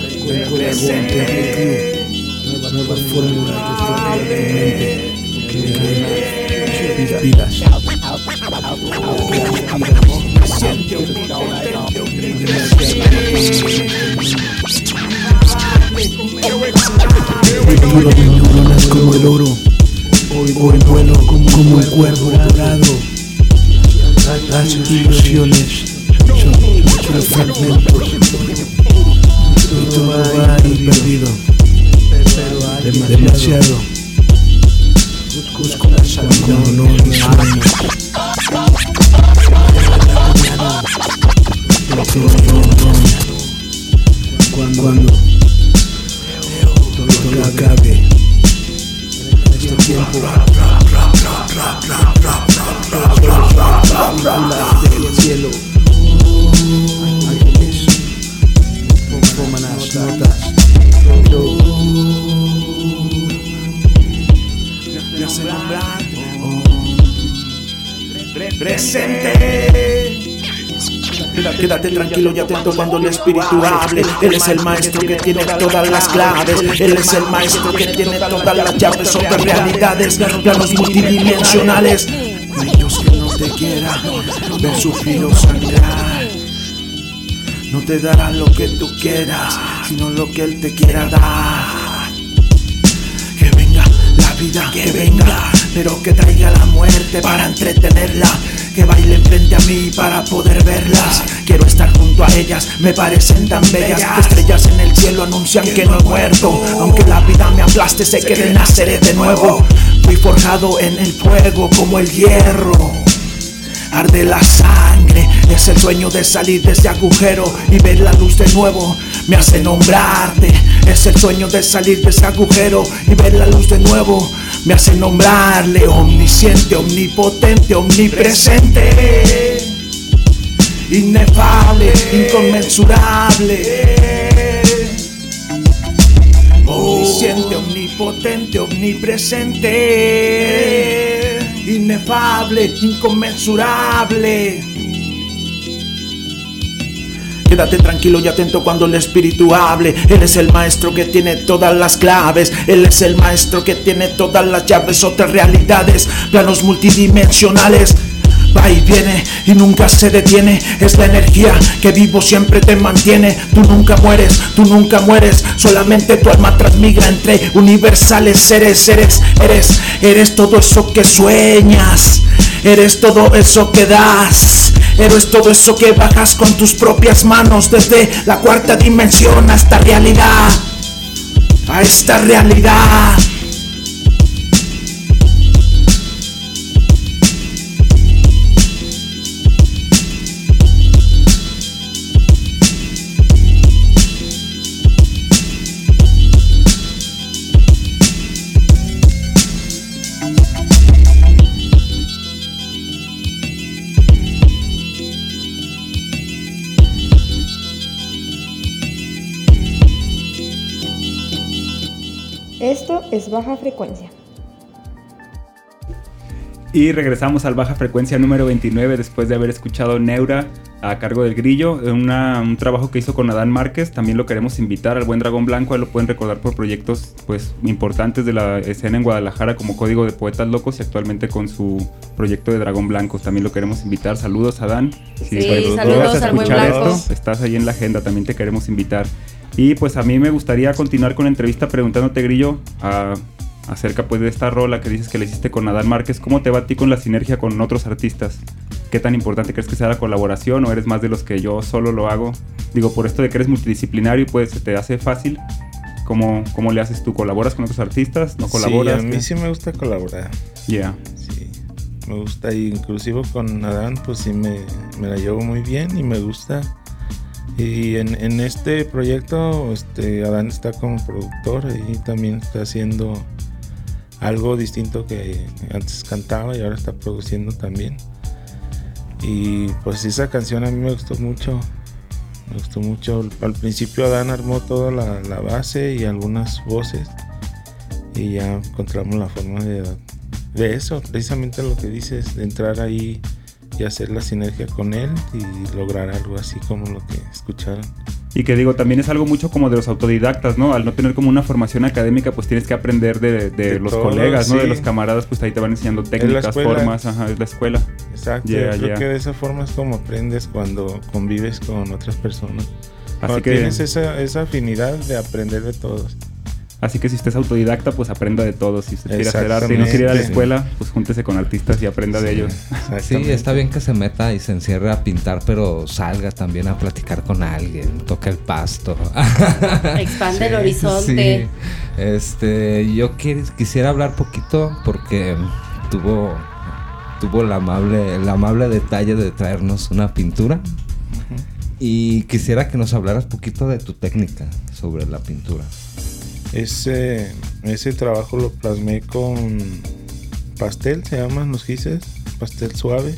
S6: Él es el maestro que tiene todas las claves. Él es el maestro que tiene todas las llaves sobre realidades, planos multidimensionales. Aquellos que no te quieran ver sufrir o sangrar. No te dará lo que tú quieras, sino lo que Él te quiera dar. Que venga la vida, que venga, pero que traiga la muerte para entretenerla. Que bailen frente a mí para poder verlas. Quiero estar junto a ellas, me parecen tan bellas. Estrellas en el cielo anuncian que no he muerto. Aunque la vida me aplaste, sé que renaceré de nuevo. Fui forjado en el fuego como el hierro. Arde la sangre, es el sueño de salir de ese agujero y ver la luz de nuevo. Me hace nombrarte, es el sueño de salir de ese agujero y ver la luz de nuevo. Me hace nombrarle, omnisciente, omnipotente, omnipresente, inefable, inconmensurable. Omnisciente, omnipotente, omnipresente, inefable, inconmensurable. Quédate tranquilo y atento cuando el espíritu hable. Él es el maestro que tiene todas las claves. Él es el maestro que tiene todas las llaves, otras realidades, planos multidimensionales. Va y viene y nunca se detiene. Es la energía que vivo siempre te mantiene. Tú nunca mueres, tú nunca mueres. Solamente tu alma transmigra entre universales seres. Eres, eres, eres todo eso que sueñas. Eres todo eso que das. Eres todo eso que bajas con tus propias manos desde la cuarta dimensión a esta realidad. A esta realidad.
S1: Es baja frecuencia.
S4: Y regresamos al baja frecuencia número 29 después de haber escuchado Neura a cargo del grillo, una- un trabajo que hizo con Adán Márquez. También lo queremos invitar al buen Dragón Blanco, ahí lo pueden recordar por proyectos pues importantes de la escena en Guadalajara como Código de Poetas Locos y actualmente con su proyecto de Dragón Blanco. También lo queremos invitar. Saludos Adán.
S2: Sí,
S4: llegas
S2: saludos al buen Blanco.
S4: estás ahí en la agenda, también te queremos invitar. Y pues a mí me gustaría continuar con la entrevista preguntándote, Grillo, a- acerca pues de esta rola que dices que le hiciste con Adán Márquez. ¿Cómo te va a ti con la sinergia con otros artistas? ¿Qué tan importante crees que sea la colaboración o eres más de los que yo solo lo hago? Digo, por esto de que eres multidisciplinario, pues se te hace fácil. ¿Cómo, cómo le haces tú? ¿Colaboras con otros artistas? ¿No colaboras?
S5: Sí, a mí
S4: ¿Qué?
S5: sí me gusta colaborar.
S4: Yeah.
S5: Sí, me gusta. Inclusive con Adán, pues sí me, me la llevo muy bien y me gusta. Y en, en este proyecto, este, Adán está como productor y también está haciendo algo distinto que antes cantaba y ahora está produciendo también. Y pues esa canción a mí me gustó mucho. Me gustó mucho. Al principio Adán armó toda la, base y algunas voces. Y ya encontramos la forma de, de eso, precisamente lo que dices, de entrar ahí y hacer la sinergia con él y lograr algo así como lo que escucharon.
S4: Y que digo, también es algo mucho como de los autodidactas, ¿no? Al no tener como una formación académica, pues tienes que aprender de, de
S5: De
S4: los
S5: todo,
S4: colegas, ¿no? De los camaradas, pues ahí te van enseñando técnicas, formas, ajá, es la escuela.
S5: Exacto,
S4: Yeah,
S5: yo creo
S4: yeah.
S5: que de esa forma es como aprendes cuando convives con otras personas.
S4: Así
S5: Cuando
S4: que,
S5: tienes esa, esa afinidad de aprender de todos.
S4: Así que si usted es autodidacta, pues aprenda de todo. Si usted quiere hacer arte y no quiere ir a la escuela, pues júntese con artistas y aprenda de ellos.
S3: Sí, está bien que se meta y se encierre a pintar, pero salga también a platicar con alguien, toca el pasto.
S2: Expande el horizonte.
S3: Sí. Este, yo quis- quisiera hablar poquito porque tuvo tuvo el amable el amable detalle de traernos una pintura y quisiera que nos hablaras poquito de tu técnica sobre la pintura.
S5: Ese, ese trabajo lo plasmé con pastel, se llaman los gises, pastel suave.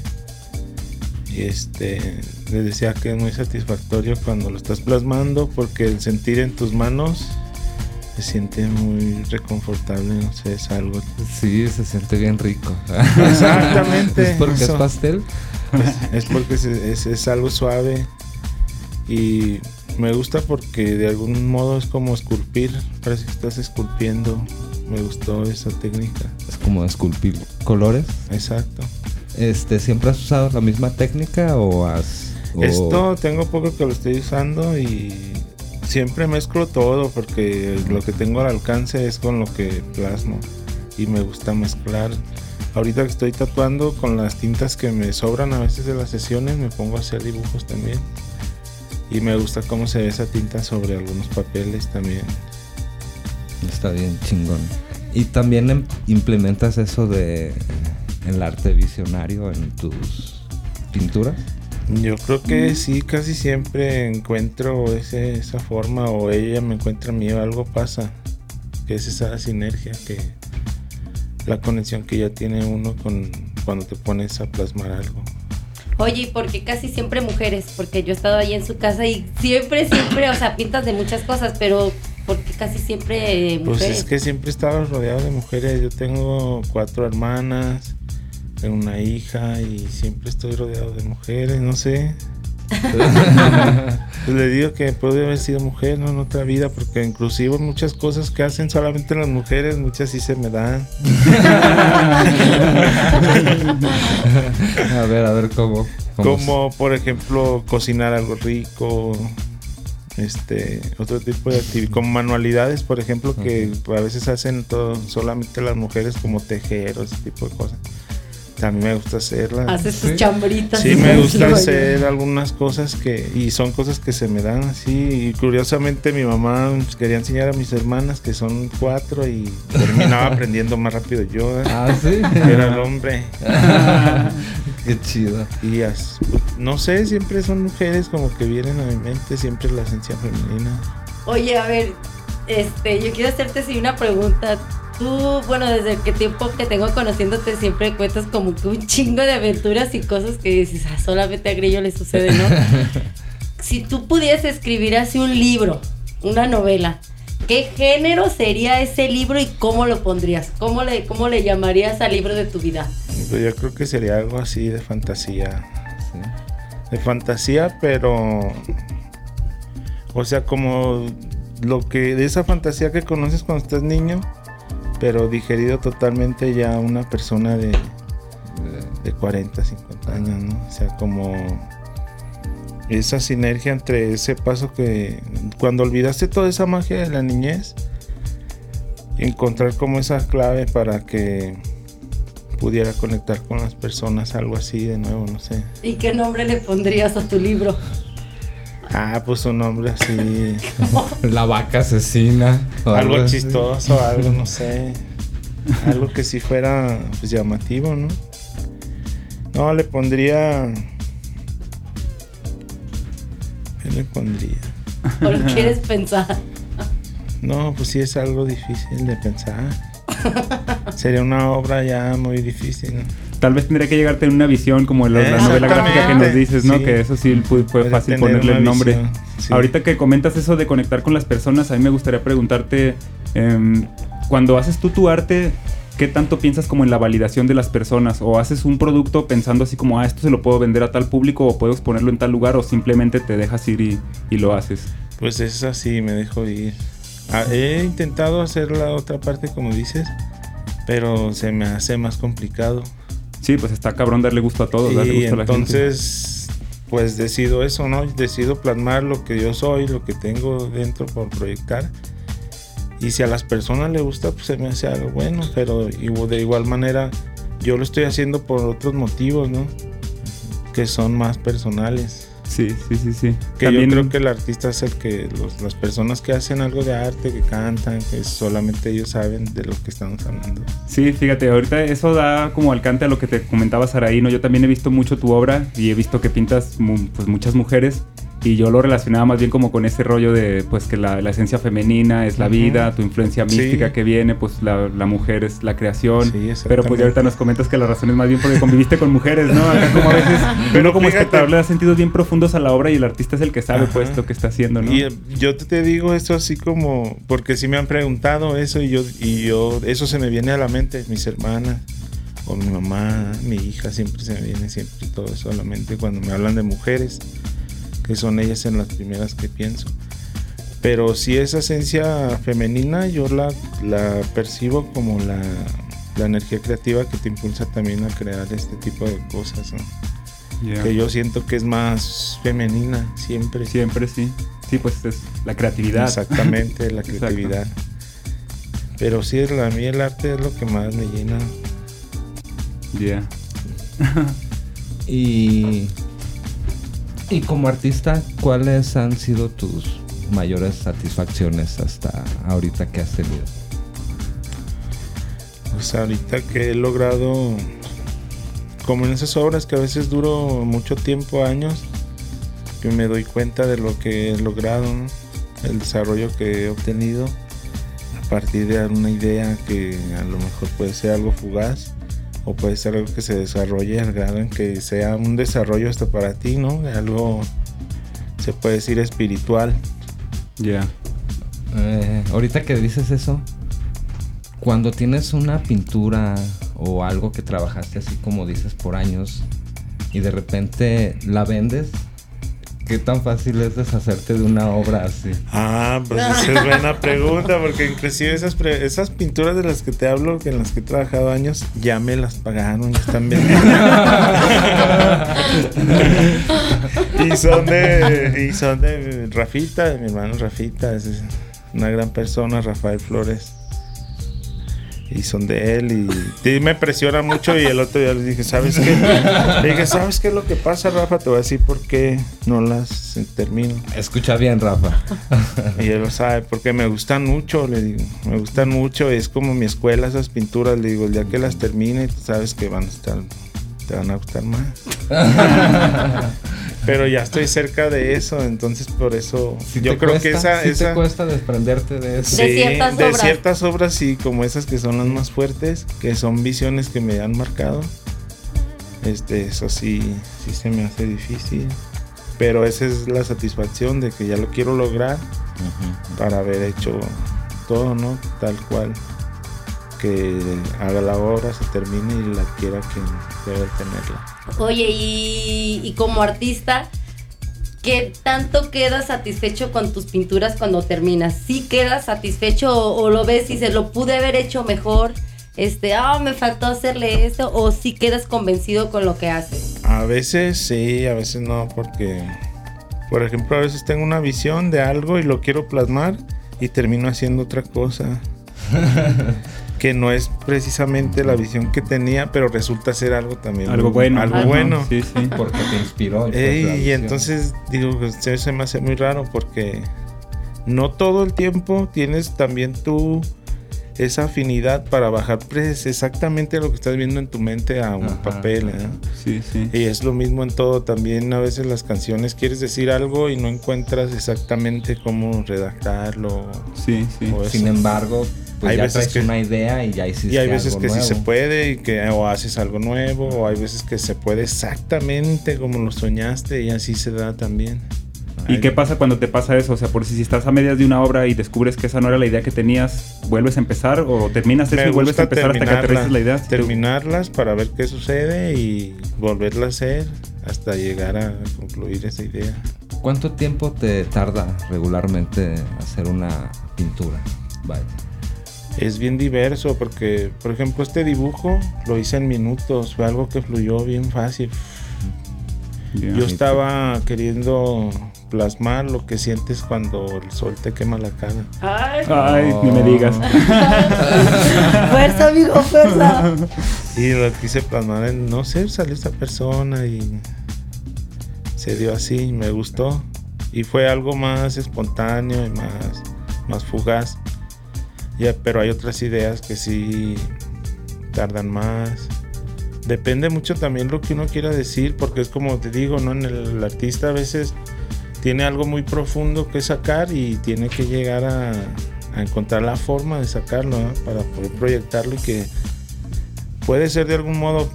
S5: Y este, les decía que es muy satisfactorio cuando lo estás plasmando porque el sentir en tus manos se siente muy reconfortable, no sé, es algo.
S3: Sí, se siente bien rico.
S5: Exactamente,
S3: ¿Es porque es pastel?
S5: Es porque es, es- es algo suave y me gusta porque de algún modo es como esculpir, parece que estás esculpiendo. Me gustó esa técnica.
S3: Es como esculpir colores.
S5: Exacto.
S3: Este, ¿siempre has usado la misma técnica o has o-
S5: Esto tengo poco que lo estoy usando y siempre mezclo todo porque lo que tengo al alcance es con lo que plasmo y me gusta mezclar. Ahorita que estoy tatuando con las tintas que me sobran a veces de las sesiones me pongo a hacer dibujos también. Y me gusta cómo se ve esa tinta sobre algunos papeles también.
S3: Está bien chingón. Y también em- implementas eso de el arte visionario en tus pinturas.
S5: Yo creo que sí, casi siempre encuentro ese- esa forma o ella me encuentra a mí o algo pasa. Que es esa sinergia que la conexión que ya tiene uno con cuando te pones a plasmar algo.
S2: Oye, ¿y por qué casi siempre mujeres? Porque yo he estado ahí en su casa y siempre, siempre, o sea, pintas de muchas cosas, pero porque casi siempre
S5: Pues
S2: mujeres?
S5: es que siempre he estado rodeado de mujeres. Yo tengo cuatro hermanas, tengo una hija y siempre estoy rodeado de mujeres, no sé. Pues le digo que puede haber sido mujer ¿no? en otra vida, porque inclusive muchas cosas que hacen solamente las mujeres, muchas sí se me dan.
S3: a ver, a ver cómo. cómo
S5: Como por ejemplo cocinar algo rico, este, otro tipo de actividades, como manualidades, por ejemplo, que a veces hacen todo, solamente las mujeres como tejer o ese tipo de cosas. También me gusta hacerlas.
S2: Haces tus
S3: Sí.
S2: chambritas.
S5: Sí, me gusta hacer algunas cosas que, y son cosas que se me dan así. Y curiosamente mi mamá pues, quería enseñar a mis hermanas, que son cuatro, y terminaba aprendiendo más rápido yo. ¿eh?
S3: Ah, sí.
S5: Era el hombre.
S3: Qué chido.
S5: Y as- no sé, siempre son mujeres como que vienen a mi mente, siempre la esencia femenina.
S2: Oye, a ver, este, yo quiero hacerte sí una pregunta. Tú, bueno, desde que tiempo que tengo conociéndote siempre cuentas como que un chingo de aventuras y cosas que dices, ah, solamente a Grillo le sucede, ¿no? si tú pudieras escribir así un libro, una novela, ¿qué género sería ese libro y cómo lo pondrías? ¿Cómo le, cómo le llamarías al libro de tu vida?
S5: Pues yo creo que sería algo así de fantasía.
S3: Sí.
S5: De fantasía, pero. O sea, como lo que. De esa fantasía que conoces cuando estás niño, pero digerido totalmente ya a una persona de, de 40, 50 años, ¿no? O sea, como. Esa sinergia entre ese paso que. Cuando olvidaste toda esa magia de la niñez, encontrar como esa clave para que pudiera conectar con las personas, algo así de nuevo, no sé.
S2: ¿Y qué nombre le pondrías a tu libro?
S5: Ah, pues un nombre así,
S3: La vaca asesina. o
S5: algo
S3: así.
S5: chistoso, algo, no sé, algo que si fuera pues llamativo, ¿no? No, le pondría... ¿Qué le pondría?
S2: ¿O lo quieres pensar?
S5: No, pues sí es algo difícil de pensar. Sería una obra ya muy difícil, ¿no?
S4: Tal vez tendría que llegarte en una visión como la, la novela gráfica que nos dices, ¿no?
S5: Sí.
S4: Que eso sí fue, fácil ponerle el nombre.
S5: sí.
S4: Ahorita que comentas eso de conectar con las personas, a mí me gustaría preguntarte, em, cuando haces tú tu arte, ¿qué tanto piensas como en la validación de las personas? ¿O haces un producto pensando así como, ah, esto se lo puedo vender a tal público o puedo exponerlo en tal lugar o simplemente te dejas ir y, y lo haces?
S5: Pues es así, me dejo ir. Ah, he intentado hacer la otra parte como dices, pero se me hace más complicado.
S4: Sí, pues está cabrón darle gusto a todos, darle gusto a la gente.
S5: entonces, pues decido eso, ¿no? Decido plasmar lo que yo soy, lo que tengo dentro por proyectar. Y si a las personas les gusta, pues se me hace algo bueno, pero de igual manera yo lo estoy haciendo por otros motivos, ¿no? Que son más personales.
S4: Sí, sí, sí, sí.
S5: Que
S4: También-
S5: yo creo que el artista es el que, los- las personas que hacen algo de arte, que cantan, que solamente ellos saben de lo que estamos hablando.
S4: Sí, fíjate, ahorita eso da como alcance a lo que te comentaba Saraí, ¿no? Yo también he visto mucho tu obra y he visto que pintas pues muchas mujeres y yo lo relacionaba más bien como con ese rollo de pues que la, la esencia femenina es la vida, tu influencia
S5: Sí.
S4: mística que viene, pues la, la mujer es la creación.
S5: Sí,
S4: Pero pues ya ahorita nos comentas que la razón es más bien porque conviviste con mujeres, ¿no? Acá como a veces
S5: Pero
S4: uno como espectador le da sentidos bien profundos a la obra y el artista es el que sabe
S5: Ajá.
S4: pues lo que está haciendo, ¿no?
S5: Y eh, yo te, digo eso así como, porque sí me han preguntado eso y yo, y yo, eso se me viene a la mente, mis hermanas, o mi mamá, mi hija, siempre se me viene siempre todo eso a la mente cuando me hablan de mujeres, que son ellas en las primeras que pienso. Pero sí esa esencia femenina yo la, la percibo como la, la energía creativa que te impulsa también a crear este tipo de cosas, que yo siento que es más femenina siempre.
S4: Siempre sí. Sí, pues es la creatividad.
S5: Exactamente, la
S4: Exacto.
S5: creatividad. Pero sí, a mí el arte es lo que más me llena.
S4: Ya.
S3: Y, y como artista, ¿cuáles han sido tus mayores satisfacciones hasta ahorita que has tenido?
S5: Pues ahorita que he logrado, como en esas obras que a veces duro mucho tiempo, años, que me doy cuenta de lo que he logrado, el desarrollo que he obtenido a partir de una idea que a lo mejor puede ser algo fugaz o puede ser algo que se desarrolle al grado en que sea un desarrollo hasta para ti, ¿no? Algo, se puede decir, espiritual.
S4: Ya.
S3: Eh, ahorita que dices eso, cuando tienes una pintura o algo que trabajaste así como dices por años y de repente la vendes, ¿qué tan fácil es deshacerte de una obra así?
S5: Ah, pues esa es buena pregunta, porque inclusive esas, esas pinturas de las que te hablo, que en las que he trabajado años, ya me las pagaron, están vendiendo. y son de, y son de Rafita, de mi hermano Rafita, es una gran persona, Rafael Flores. Y son de él y me presiona mucho y el otro día le dije, ¿sabes qué? Le dije, ¿sabes qué es lo que pasa, Rafa? Te voy a decir por qué no las termino.
S3: Escucha bien, Rafa.
S5: Y él lo sabe, porque me gustan mucho, le digo. Me gustan mucho, es como mi escuela esas pinturas, le digo, el día que las termine, sabes que van a estar, te van a gustar más. Pero ya estoy cerca de eso, entonces por eso
S3: Sí
S5: yo creo
S3: cuesta,
S5: que esa...
S3: sí
S5: esa
S3: te cuesta desprenderte de eso.
S2: De ciertas
S5: de
S2: obras.
S5: ciertas obras sí, como esas que son las más fuertes, que son visiones que me han marcado. Este, eso sí, sí se me hace difícil. Pero esa es la satisfacción de que ya lo quiero lograr para haber hecho todo, ¿no? Tal cual. Que haga la obra, se termine y la quiera quien debe tenerla.
S2: Oye, y, y como artista, ¿qué tanto quedas satisfecho con tus pinturas cuando terminas? ¿Sí quedas satisfecho o, o lo ves y se lo pude haber hecho mejor? Este, ah, me faltó hacerle esto, o sí quedas convencido con lo que haces.
S5: A veces sí, a veces no, porque, por ejemplo, a veces tengo una visión de algo y lo quiero plasmar y termino haciendo otra cosa. que no es precisamente la visión que tenía, pero resulta ser algo también.
S4: Algo
S5: muy-
S4: bueno.
S5: Algo bueno.
S4: Sí, sí.
S3: Porque te inspiró. y,
S5: Ey, y entonces digo, pues, se se me hace muy raro porque no todo el tiempo tienes también tú esa afinidad para bajar pues, exactamente lo que estás viendo en tu mente a un
S3: Ajá,
S5: papel.
S3: ajá.
S5: ¿eh?
S4: Sí, sí.
S5: Y es lo mismo en todo, también a veces las canciones quieres decir algo y no encuentras exactamente cómo redactarlo.
S4: Sí, sí.
S3: Sin embargo, pues
S5: Hay
S3: ya
S5: veces
S3: traes
S5: que-
S3: una idea y ya hiciste
S5: y hay veces
S3: algo
S5: que sí
S3: nuevo.
S5: se puede y que o haces algo nuevo o hay veces que se puede exactamente como lo soñaste y así se da también.
S4: ¿Y qué pasa cuando te pasa eso? O sea, por si si estás a medias de una obra y descubres que esa no era la idea que tenías, ¿vuelves a empezar o terminas eso y vuelves a empezar hasta que aterrices la idea? Si te-
S5: Terminarlas para ver qué sucede y volverla a hacer hasta llegar a concluir esa idea.
S3: ¿Cuánto tiempo te tarda regularmente hacer una pintura? Vaya.
S5: Es bien diverso porque, por ejemplo, este dibujo lo hice en minutos, fue algo que fluyó bien fácil. Yo estaba queriendo plasmar lo que sientes cuando el sol te quema la cara.
S2: Ay,
S4: Ay, ni me digas.
S2: fuerza, amigo, fuerza.
S5: Y lo quise plasmar en, no sé, salió esta persona y se dio así, me gustó. Y fue algo más espontáneo y más, más fugaz. Pero hay otras ideas que sí tardan más. Depende mucho también lo que uno quiera decir, porque es como te digo, ¿no? El, artista a veces tiene algo muy profundo que sacar y tiene que llegar a, a encontrar la forma de sacarlo ¿no? para poder proyectarlo y que puede ser de algún modo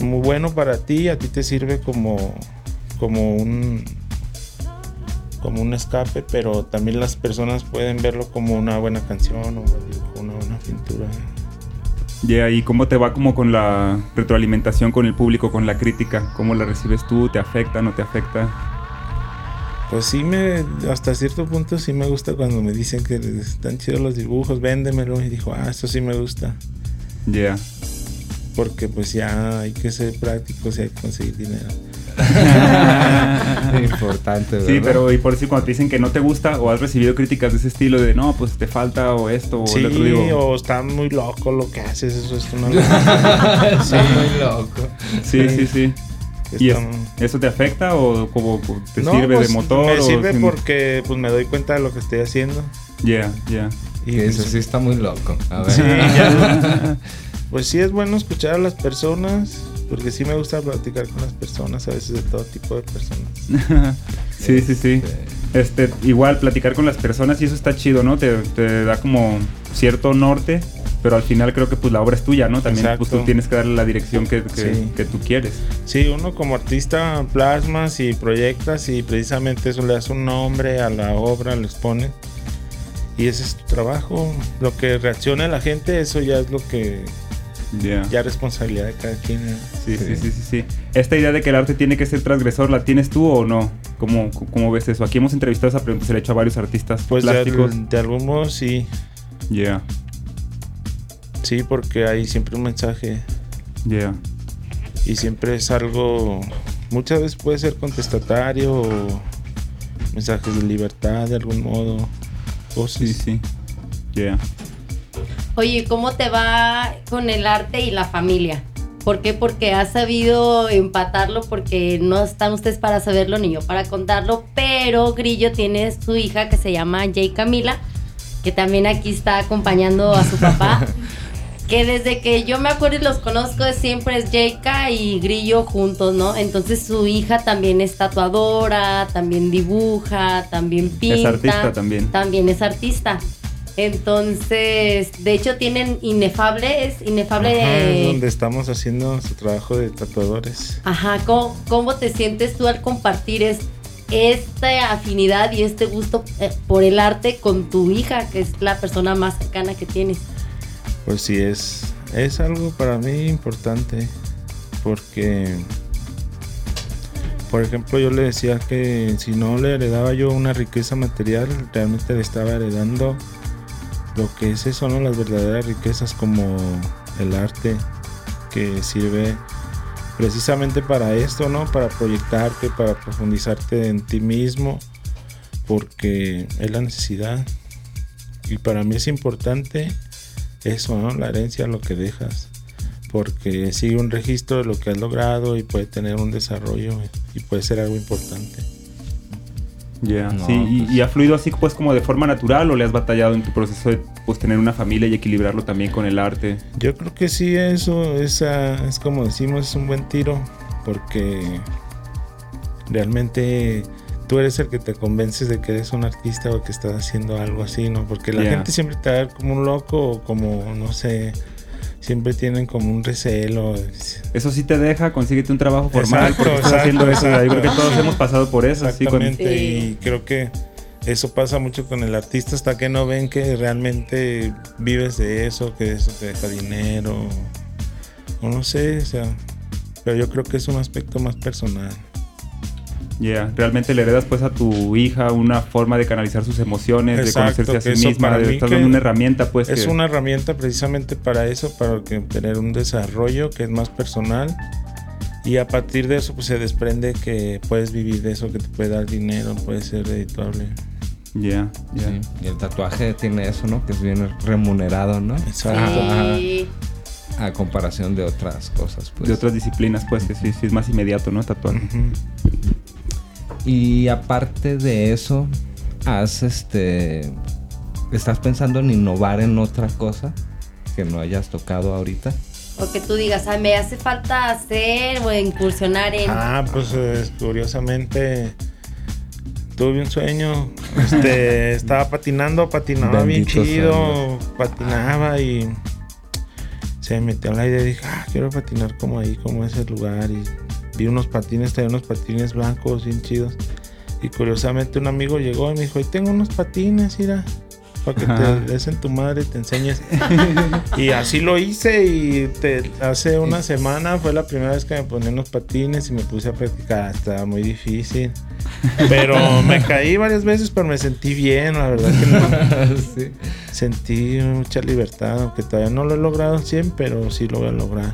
S5: muy bueno para ti, a ti te sirve como, como un como un escape, pero también las personas pueden verlo como una buena canción o una buena pintura.
S4: Ya, ¿y cómo te va como con la retroalimentación con el público, con la crítica? ¿Cómo la recibes tú? ¿Te afecta, no te afecta?
S5: Pues sí me, hasta cierto punto sí me gusta cuando me dicen que están chidos los dibujos, véndemelo. Y dijo, ah, esto sí me gusta.
S4: Ya.
S5: Porque pues ya hay que ser prácticos y hay que conseguir dinero.
S3: Importante, ¿verdad?
S4: Sí, pero y por decir cuando te dicen que no te gusta o has recibido críticas de ese estilo de no, pues te falta o esto o
S5: Sí,
S4: el otro digo.
S5: o está muy loco lo que haces, eso es una.
S3: Sí, muy loco.
S4: Sí, sí, sí. ¿Y es- eso te afecta o como te
S5: No,
S4: sirve
S5: pues,
S4: de motor?
S5: Me
S4: o
S5: sirve
S4: sin-
S5: porque pues me doy cuenta de lo que estoy haciendo.
S4: Ya, ya.
S5: Y
S3: Que
S5: pues,
S3: eso sí está muy loco. A ver.
S5: Sí, ya. Pues sí es bueno escuchar a las personas, porque sí me gusta platicar con las personas, a veces de todo tipo de personas.
S4: sí, sí, sí. Este, igual platicar con las personas y eso está chido, ¿no? Te, te da como cierto norte, pero al final creo que pues la obra es tuya, ¿no? También pues tú tienes que darle la dirección que, que-
S5: Sí.
S4: que tú quieres.
S5: Sí, uno como artista plasmas y proyectas y precisamente eso le das un nombre a la obra, le expone. Y ese es tu trabajo. Lo que reaccione la gente, eso ya es lo que
S4: Ya.
S5: ya es responsabilidad de cada quien. ¿no?
S4: Sí, sí, sí, sí, sí. Esta idea de que el arte tiene que ser transgresor, ¿la tienes tú o no? ¿Cómo, cómo ves eso? Aquí hemos entrevistado esa pregunta, se le ha hecho a varios artistas
S5: Pues de,
S4: plásticos.
S5: de algún modo sí,
S4: Ya,
S5: sí, porque hay siempre un mensaje
S4: ya.
S5: y siempre es algo, muchas veces puede ser contestatario o mensajes de libertad de algún modo. Cosas.
S4: Sí, sí. Ya.
S2: Oye, ¿cómo te va con el arte y la familia? ¿Por qué? Porque has sabido empatarlo, porque no están ustedes para saberlo ni yo para contarlo, pero Grillo tiene su hija que se llama Jay Camila, que también aquí está acompañando a su papá, que desde que yo me acuerdo y los conozco siempre es Jayka y Grillo juntos, ¿no? Entonces su hija también es tatuadora, también dibuja, también pinta.
S4: artista también.
S2: También es artista. Entonces, de hecho tienen inefable, es inefable
S5: Ajá,
S2: de...
S5: es donde estamos haciendo su trabajo de tatuadores.
S2: Ajá, ¿cómo, cómo te sientes tú al compartir es- esta afinidad y este gusto eh, por el arte con tu hija, que es la persona más cercana que tienes?
S5: Pues sí, es, es algo para mí importante. Porque, por ejemplo, yo le decía que si no le heredaba yo una riqueza material, realmente le estaba heredando lo que es eso, ¿no? Las verdaderas riquezas como el arte que sirve precisamente para esto, ¿no? Para proyectarte, para profundizarte en ti mismo, porque es la necesidad. Y para mí es importante eso, ¿no? La herencia, lo que dejas. Porque sigue un registro de lo que has logrado y puede tener un desarrollo y puede ser algo importante.
S4: Ya.
S3: No,
S4: sí, y,
S3: pues-
S4: y ha fluido así pues como de forma natural o le has batallado en tu proceso de pues tener una familia y equilibrarlo también con el arte.
S5: Yo creo que sí, eso es, ah, es como decimos, es un buen tiro. Porque realmente tú eres el que te convences de que eres un artista o que estás haciendo algo así, ¿no? Porque la gente siempre te va a ver como un loco o como, no sé, siempre tienen como un recelo.
S4: Eso sí te deja, consíguete un trabajo formal
S5: Exacto,
S4: porque estás
S5: exacto,
S4: haciendo eso. Yo creo que todos hemos pasado por eso.
S5: Exactamente,
S2: Sí.
S5: y creo que eso pasa mucho con el artista hasta que no ven que realmente vives de eso, que eso te deja dinero, o no sé, o sea, pero yo creo que es un aspecto más personal.
S4: Yeah. Realmente le heredas pues a tu hija una forma de canalizar sus emociones,
S5: Exacto,
S4: de conocerse a sí misma, de estar dando una herramienta pues
S5: Es
S4: que-
S5: una herramienta precisamente para eso, para que tener un desarrollo que es más personal. Y a partir de eso pues se desprende que puedes vivir de eso, que te puede dar dinero, puede ser redituable.
S4: Yeah, yeah.
S3: Sí, Y el tatuaje tiene eso, ¿no? Que es bien remunerado, ¿no?
S5: Exacto.
S2: Sí.
S3: A comparación de otras cosas, pues.
S4: De otras disciplinas pues que sí, sí es más inmediato, ¿no? Tatuaje.
S5: Ujú.
S3: Y aparte de eso, has este. ¿Estás pensando en innovar en otra cosa que no hayas tocado ahorita?
S2: O que tú digas, ay, me hace falta hacer o incursionar en.
S5: Ah, pues eh, curiosamente tuve un sueño. Este, estaba patinando, patinaba bien
S3: Bendito
S5: chido, patinaba y se me metió la idea y dije, ah, quiero patinar como ahí, como ese lugar. Y vi unos patines, tenía unos patines blancos bien chidos. Y curiosamente un amigo llegó y me dijo, "Ahí tengo unos patines, mira, para que
S4: Ajá.
S5: te des en tu madre y te enseñes. y así lo hice y te- hace una semana fue la primera vez que me ponía unos patines y me puse a practicar. Estaba muy difícil. Pero me caí varias veces, pero me sentí bien, la verdad que no.
S3: sí.
S5: Sentí mucha libertad, aunque todavía no lo he logrado al 100, pero sí lo voy a lograr.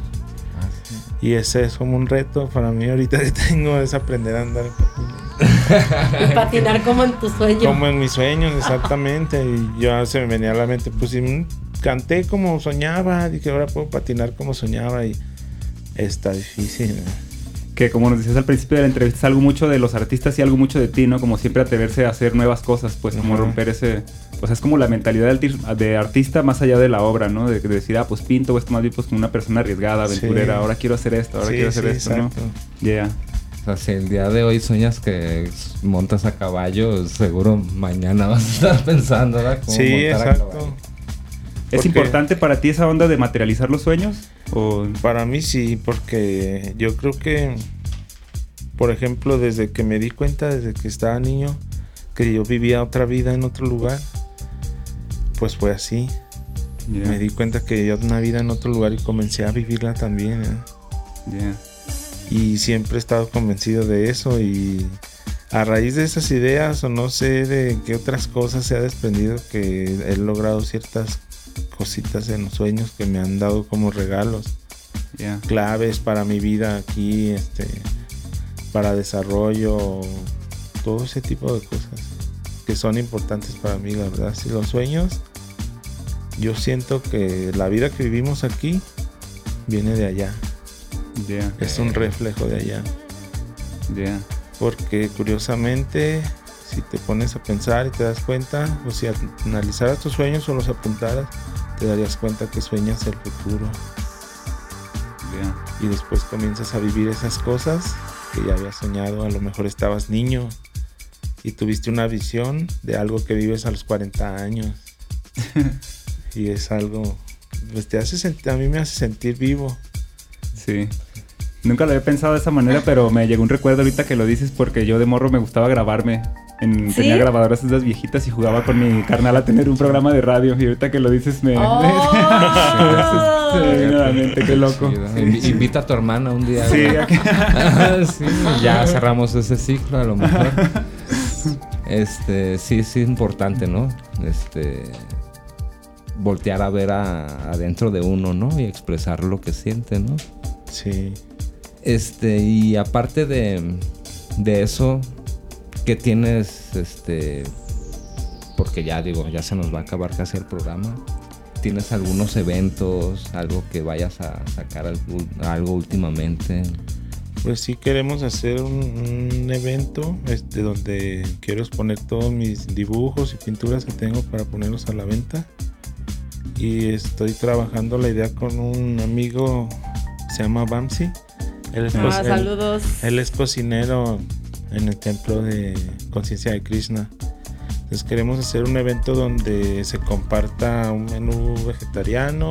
S5: Y ese es como un reto para mí ahorita que tengo, es aprender a andar en patines.
S2: y patinar como en tu sueño.
S5: Como en mis sueños, exactamente. Y ya se me venía a la mente, pues sí, mm, canté como soñaba, dije, ahora puedo patinar como soñaba y está difícil. ¿no?
S4: Que como nos decías al principio de la entrevista, es algo mucho de los artistas y algo mucho de ti, ¿no? Como siempre atreverse a hacer nuevas cosas, pues como
S5: Ajá.
S4: romper ese... O sea, es como la mentalidad de, arti- de artista más allá de la obra, ¿no? De, de decir, ah, pues pinto, o esto más bien pues como una persona arriesgada, aventurera,
S5: Sí.
S4: ahora quiero hacer esto, ahora
S5: Sí,
S4: quiero hacer
S5: sí,
S4: esto,
S5: exacto.
S4: ¿no? Yeah.
S3: O sea, si el día de hoy sueñas que montas a caballo, seguro mañana vas a estar pensando, ¿verdad? Cómo
S5: Sí, exacto.
S4: ¿Es
S5: Porque-
S4: importante para ti esa onda de materializar los sueños? O...
S5: Para mí sí, porque yo creo que, por ejemplo, desde que me di cuenta, desde que estaba niño, que yo vivía otra vida en otro lugar, pues fue así.
S4: Yeah,
S5: Me di cuenta que yo una vida en otro lugar y comencé a vivirla también. ¿eh?
S4: yeah.
S5: Y siempre he estado convencido de eso y a raíz de esas ideas o no sé de qué otras cosas se ha desprendido que he logrado ciertas cositas en los sueños que me han dado como regalos
S4: Yeah.
S5: claves para mi vida aquí, este, para desarrollo, todo ese tipo de cosas que son importantes para mí, la verdad. Si los sueños, yo siento que la vida que vivimos aquí viene de allá,
S4: Yeah.
S5: es un reflejo de allá.
S4: Yeah.
S5: Porque curiosamente, si te pones a pensar y te das cuenta, o si analizaras tus sueños o los apuntaras, te darías cuenta que sueñas el futuro.
S4: Yeah.
S5: y después comienzas a vivir esas cosas que ya habías soñado. A lo mejor estabas niño y tuviste una visión de algo que vives a los 40 años. y es algo, pues te hace sentir, a mí me hace sentir vivo.
S4: Sí. Nunca lo había pensado de esa manera, pero me llegó un recuerdo ahorita que lo dices porque yo de morro me gustaba grabarme. En,
S2: ¿Sí?
S4: Tenía grabadoras esas viejitas y jugaba con mi carnal a tener un programa de radio. Y ahorita que lo dices me...
S2: Oh.
S4: Sí, nuevamente, qué loco. Sí.
S3: Invita a tu hermana un día.
S4: Sí,
S3: Sí, ya cerramos ese ciclo a lo mejor. Este, sí, sí es importante, ¿no? Este voltear a ver a- adentro de uno, ¿no? Y expresar lo que siente, ¿no?
S5: Sí.
S3: Este, y aparte de, de eso, ¿qué tienes? Este, porque ya digo, ya se nos va a acabar casi el programa. ¿Tienes algunos eventos, algo que vayas a sacar algo, algo últimamente?
S5: Pues sí queremos hacer un, un evento este, donde quiero exponer todos mis dibujos y pinturas que tengo para ponerlos a la venta. Y estoy trabajando la idea con un amigo, se llama Bamsi. Él es, co-
S2: Ah,
S5: él-
S2: saludos.
S5: él es cocinero en el templo de Conciencia de Krishna. Entonces queremos hacer un evento donde se comparta un menú vegetariano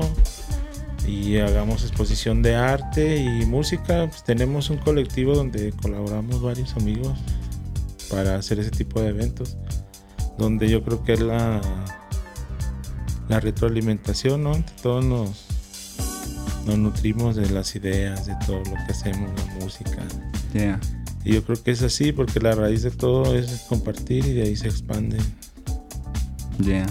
S5: y hagamos exposición de arte y música. Pues tenemos un colectivo donde colaboramos varios amigos para hacer ese tipo de eventos. Donde yo creo que es la, la retroalimentación, ¿no? Entre Todos nos, nos nutrimos de las ideas, de todo lo que hacemos, la música.
S4: Yeah.
S5: Y yo creo que es así porque la raíz de todo es compartir y de ahí se expande.
S4: Yeah.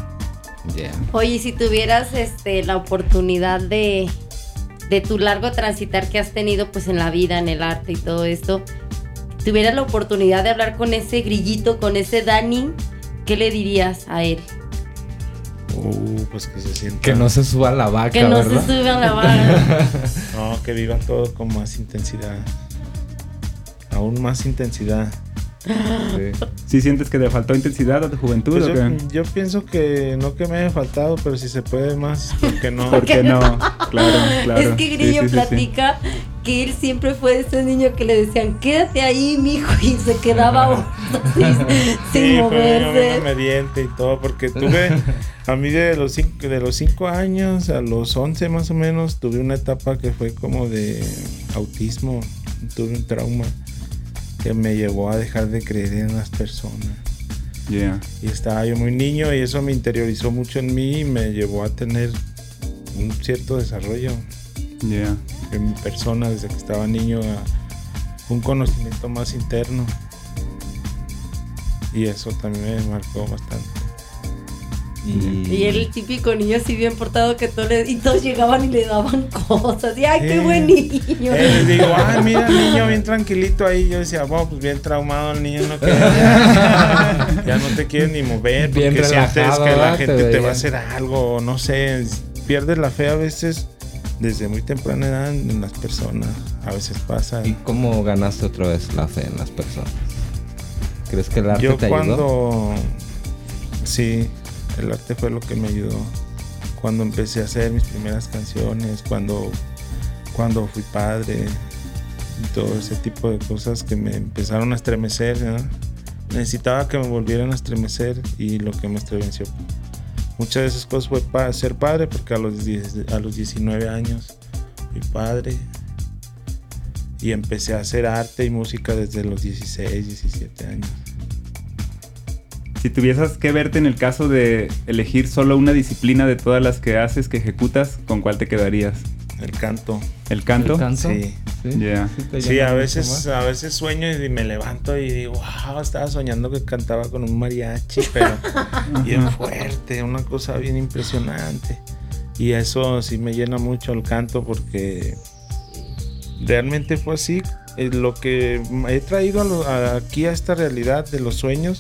S3: Yeah.
S2: Oye, si tuvieras este, la oportunidad de, de tu largo transitar que has tenido pues en la vida, en el arte y todo esto, tuvieras la oportunidad de hablar con ese grillito, con ese Dani, ¿qué le dirías a él?
S5: Uh, pues que se sienta.
S3: Que no se suba la vaca,
S2: Que no
S3: ¿verdad?
S2: se sube a la vara.
S5: No, que viva todo con más intensidad. Aún más intensidad.
S3: Sí.
S4: ¿Sí sientes que te faltó intensidad a tu juventud
S5: Pues
S4: o
S5: yo,
S4: qué?
S5: yo pienso que no que me haya faltado, pero si se puede más, ¿por qué no?
S4: ¿Por qué no? Claro, claro.
S2: es que Grillo
S4: sí, sí, sí.
S2: platica que él siempre fue ese niño que le decían, quédate ahí, mijo, y se quedaba así, sin
S5: Sí, fue bien
S2: moverse.
S5: obediente y todo, porque tuve, a mí de los, cinco, de los cinco años a los 11 más o menos, tuve una etapa que fue como de autismo, tuve un trauma que me llevó a dejar de creer en las personas.
S4: Yeah.
S5: Y estaba yo muy niño y eso me interiorizó mucho en mí y me llevó a tener un cierto desarrollo
S4: Yeah.
S5: en mi persona desde que estaba niño a un conocimiento más interno. Y eso también me marcó bastante.
S3: Y,
S2: Y el típico niño así bien portado que todos le- y todos llegaban y le daban cosas. Y ay, qué buen niño.
S5: Eh, les digo, ay, mira el niño bien tranquilito ahí. Yo decía, bueno, pues bien traumado el niño, no ya no te quiere ni mover porque
S3: Bien
S5: sientes que la gente te, va a hacer algo, no sé. Pierdes la fe a veces desde muy temprana edad en las personas. A veces pasa.
S3: ¿Y cómo ganaste otra vez la fe en las personas? ¿Crees que el arte
S5: Yo
S3: te ayudó?
S5: cuando... Sí, el arte fue lo que me ayudó. Cuando empecé a hacer mis primeras canciones, cuando, cuando fui padre, y todo ese tipo de cosas que me empezaron a estremecer. Necesitaba que me volvieran a estremecer y lo que me estremeció. Muchas de esas cosas fue ser padre porque a los, 10 a los 19 años fui padre y empecé a hacer arte y música desde los 16, 17 años.
S4: Si tuvieras que verte en el caso de elegir solo una disciplina de todas las que haces, que ejecutas, ¿con cuál te quedarías?
S5: El canto.
S4: ¿El canto?
S3: ¿El canto?
S5: Sí.
S3: Sí.
S4: Yeah.
S5: Sí, a veces,
S3: más.
S5: a veces sueño y me levanto y digo, wow, estaba soñando que cantaba con un mariachi, pero bien fuerte, una cosa bien impresionante. Y eso sí me llena mucho el canto porque realmente fue así. Eh, Lo que he traído a lo- a- aquí a esta realidad de los sueños,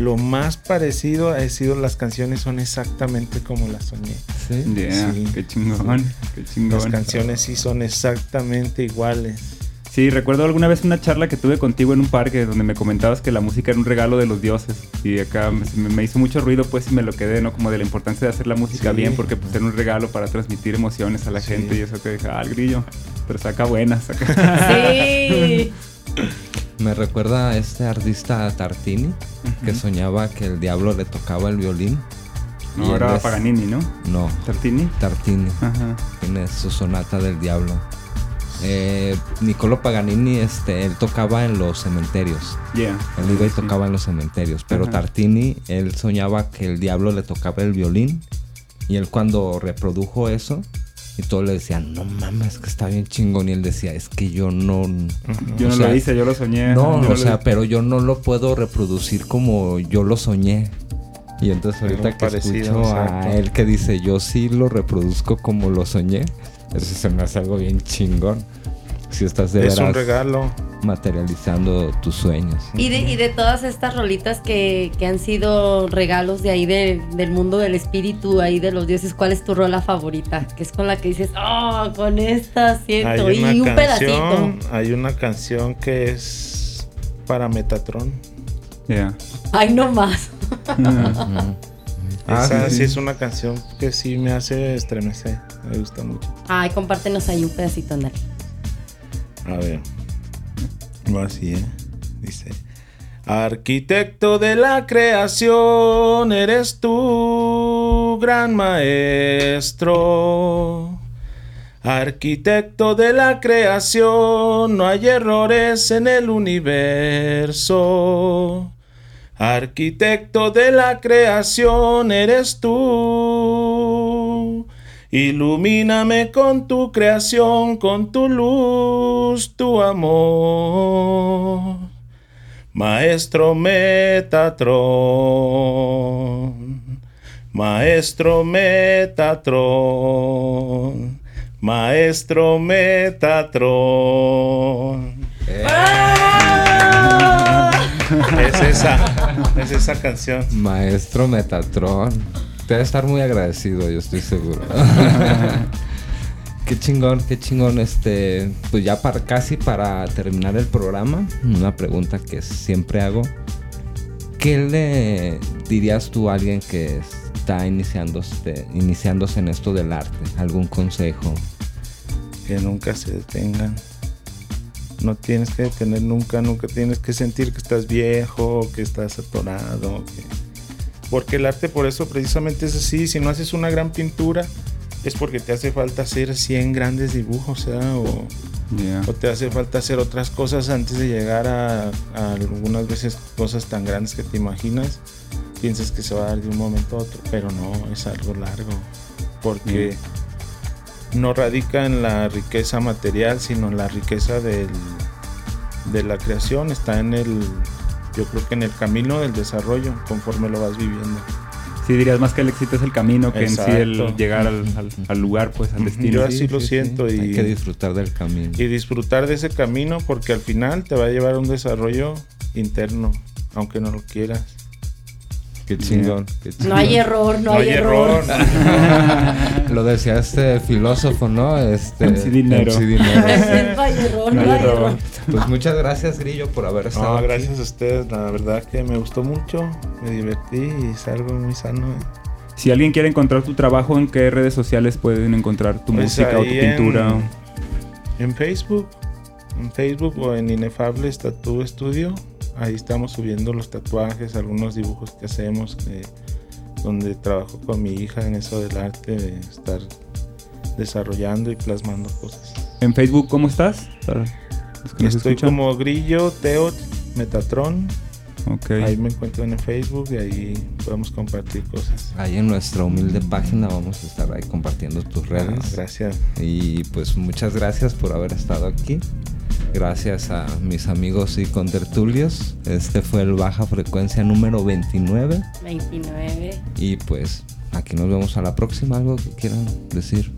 S5: lo más parecido ha sido las canciones son exactamente como las soñé.
S3: Sí.
S4: Yeah,
S5: Sí.
S4: qué chingón, qué chingón.
S5: Las canciones sí son exactamente iguales.
S4: Sí, recuerdo alguna vez una charla que tuve contigo en un parque donde me comentabas que la música era un regalo de los dioses y acá me, me hizo mucho ruido pues y me lo quedé, ¿no? Como de la importancia de hacer la música
S5: Sí.
S4: bien porque pues era un regalo para transmitir emociones a la
S5: Sí.
S4: gente y eso que dije, ah, el grillo, pero saca buenas. Saca.
S2: Sí.
S3: Me recuerda a este artista Tartini que soñaba que el diablo le tocaba el violín.
S4: No, era Paganini, ¿no?
S3: No,
S4: Tartini.
S3: Tartini.
S4: Ajá.
S3: Tiene su sonata del diablo. Eh, Niccolo Paganini, este, él tocaba en los cementerios.
S4: Yeah.
S3: Él iba y
S4: Sí.
S3: tocaba en los cementerios. Pero
S4: Ajá.
S3: Tartini, él soñaba que el diablo le tocaba el violín. Y él cuando reprodujo eso, y todos le decían, no mames, que está bien chingón. Y él decía, es que yo no...
S4: Yo no
S3: sea,
S4: lo hice, yo lo soñé.
S3: No, o sea, pero yo no lo puedo reproducir como yo lo soñé. Y entonces ahorita que
S5: parecido,
S3: escucho a él que dice, yo sí lo reproduzco como lo soñé, eso se me hace algo bien chingón. Si estás de
S5: es un regalo.
S3: materializando tus sueños.
S2: Y de, y de todas estas rolitas que, que han sido regalos de ahí de- del mundo del espíritu, ahí de los dioses, ¿cuál es tu rola favorita? Que es con la que dices, oh, con esta siento.
S5: Hay una
S2: Y un
S5: canción,
S2: pedacito.
S5: hay una canción que es para Metatron.
S4: Yeah.
S2: Ay, no más.
S3: Ah,
S5: Esa
S3: sí,
S5: sí,
S3: sí.
S5: es una canción que sí me hace estremecer. Me gusta mucho.
S2: Ay, compártenos ahí un pedacito, Andale.
S5: A ver. Va así, ¿eh? Dice. Arquitecto de la creación, eres tú, gran maestro. Arquitecto de la creación, no hay errores en el universo. Arquitecto de la creación, eres tú. Ilumíname con tu creación, con tu luz, tu amor. Maestro Metatron, Maestro Metatron, Maestro Metatron. Es esa, es esa canción.
S3: Maestro Metatron. Te debe estar muy agradecido, yo estoy seguro. qué chingón, qué chingón. Este, pues ya para casi para terminar el programa, una pregunta que siempre hago. ¿Qué le dirías tú a alguien que está iniciándose, iniciándose en esto del arte? ¿Algún consejo?
S5: Que nunca se detengan. No tienes que detener nunca, nunca tienes que sentir que estás viejo, que estás atorado. que- Porque el arte por eso precisamente es así. Si no haces una gran pintura, es porque te hace falta hacer 100 grandes dibujos, ¿verdad? O, te hace falta hacer otras cosas antes de llegar a, a algunas veces cosas tan grandes que te imaginas. Piensas que se va a dar de un momento a otro, pero no, es algo largo. Porque no radica en la riqueza material, sino en la riqueza del, de la creación. Está en el, yo creo que en el camino del desarrollo, conforme lo vas viviendo.
S4: Sí, dirías más que el éxito es el camino que en sí el llegar al, al- al lugar, pues, al destino.
S5: Yo así lo siento y-
S3: Hay que disfrutar del camino.
S5: y disfrutar de ese camino porque al final te va a llevar a un desarrollo interno, aunque no lo quieras.
S3: Qué chingón. qué
S2: No hay error, no, hay, error.
S3: Lo decía este filósofo, ¿no? Este,
S4: MC Dinero.
S3: MC Dinero.
S2: No hay error,
S4: No
S2: no
S4: hay error.
S2: error.
S3: Pues muchas gracias, Grillo, por haber estado.
S5: No,
S3: aquí.
S5: gracias a ustedes, la verdad que me gustó mucho, me divertí y es algo muy sano.
S4: Si alguien quiere encontrar tu trabajo, ¿en qué redes sociales pueden encontrar tu
S5: Pues
S4: música o tu
S5: en-
S4: pintura?
S5: En Facebook, en Facebook o en Inefable Tattoo Studio, ahí estamos subiendo los tatuajes, algunos dibujos que hacemos, que- donde trabajo con mi hija en eso del arte, de estar desarrollando y plasmando cosas.
S4: En Facebook, ¿cómo estás? Para
S5: Estoy
S4: escuchan.
S5: como Grillo, Teo, Metatron.
S4: Ok.
S5: Ahí me encuentro en Facebook y ahí podemos compartir cosas.
S3: Ahí en nuestra humilde página vamos a estar ahí compartiendo tus
S5: Ah,
S3: redes.
S5: gracias.
S3: Y pues muchas gracias por haber estado aquí. Gracias a mis amigos y contertulios. Este fue el Baja Frecuencia número 29.
S2: 29.
S3: Y pues aquí nos vemos a la próxima. ¿Algo que quieran decir?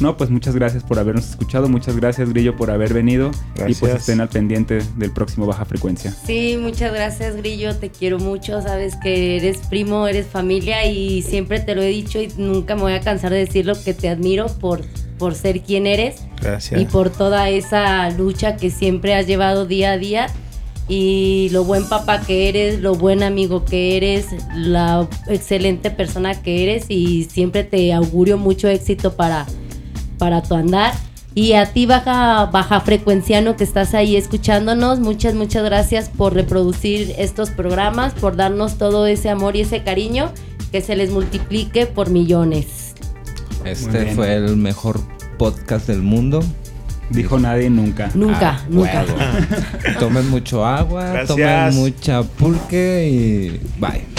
S4: No, pues muchas gracias por habernos escuchado. Muchas gracias, Grillo, por haber venido. Y pues
S5: Gracias.
S4: estén al pendiente del próximo Baja Frecuencia.
S2: Sí, muchas gracias Grillo, te quiero mucho, sabes que eres primo, eres familia y siempre te lo he dicho y nunca me voy a cansar de decirlo que te admiro por, por ser quien eres
S5: Gracias.
S2: y por toda esa lucha que siempre has llevado día a día y lo buen papá que eres, lo buen amigo que eres, la excelente persona que eres y siempre te augurio mucho éxito para, para tu andar. Y a ti baja, baja frecuenciano que estás ahí escuchándonos, muchas, muchas gracias por reproducir estos programas, por darnos todo ese amor y ese cariño, que se les multiplique por millones.
S3: Este fue el mejor podcast del mundo.
S4: Dijo nadie nunca.
S2: Nunca,
S3: Ah,
S2: nunca.
S3: Tomen mucho agua,
S5: Gracias.
S3: tomen mucha pulque y bye.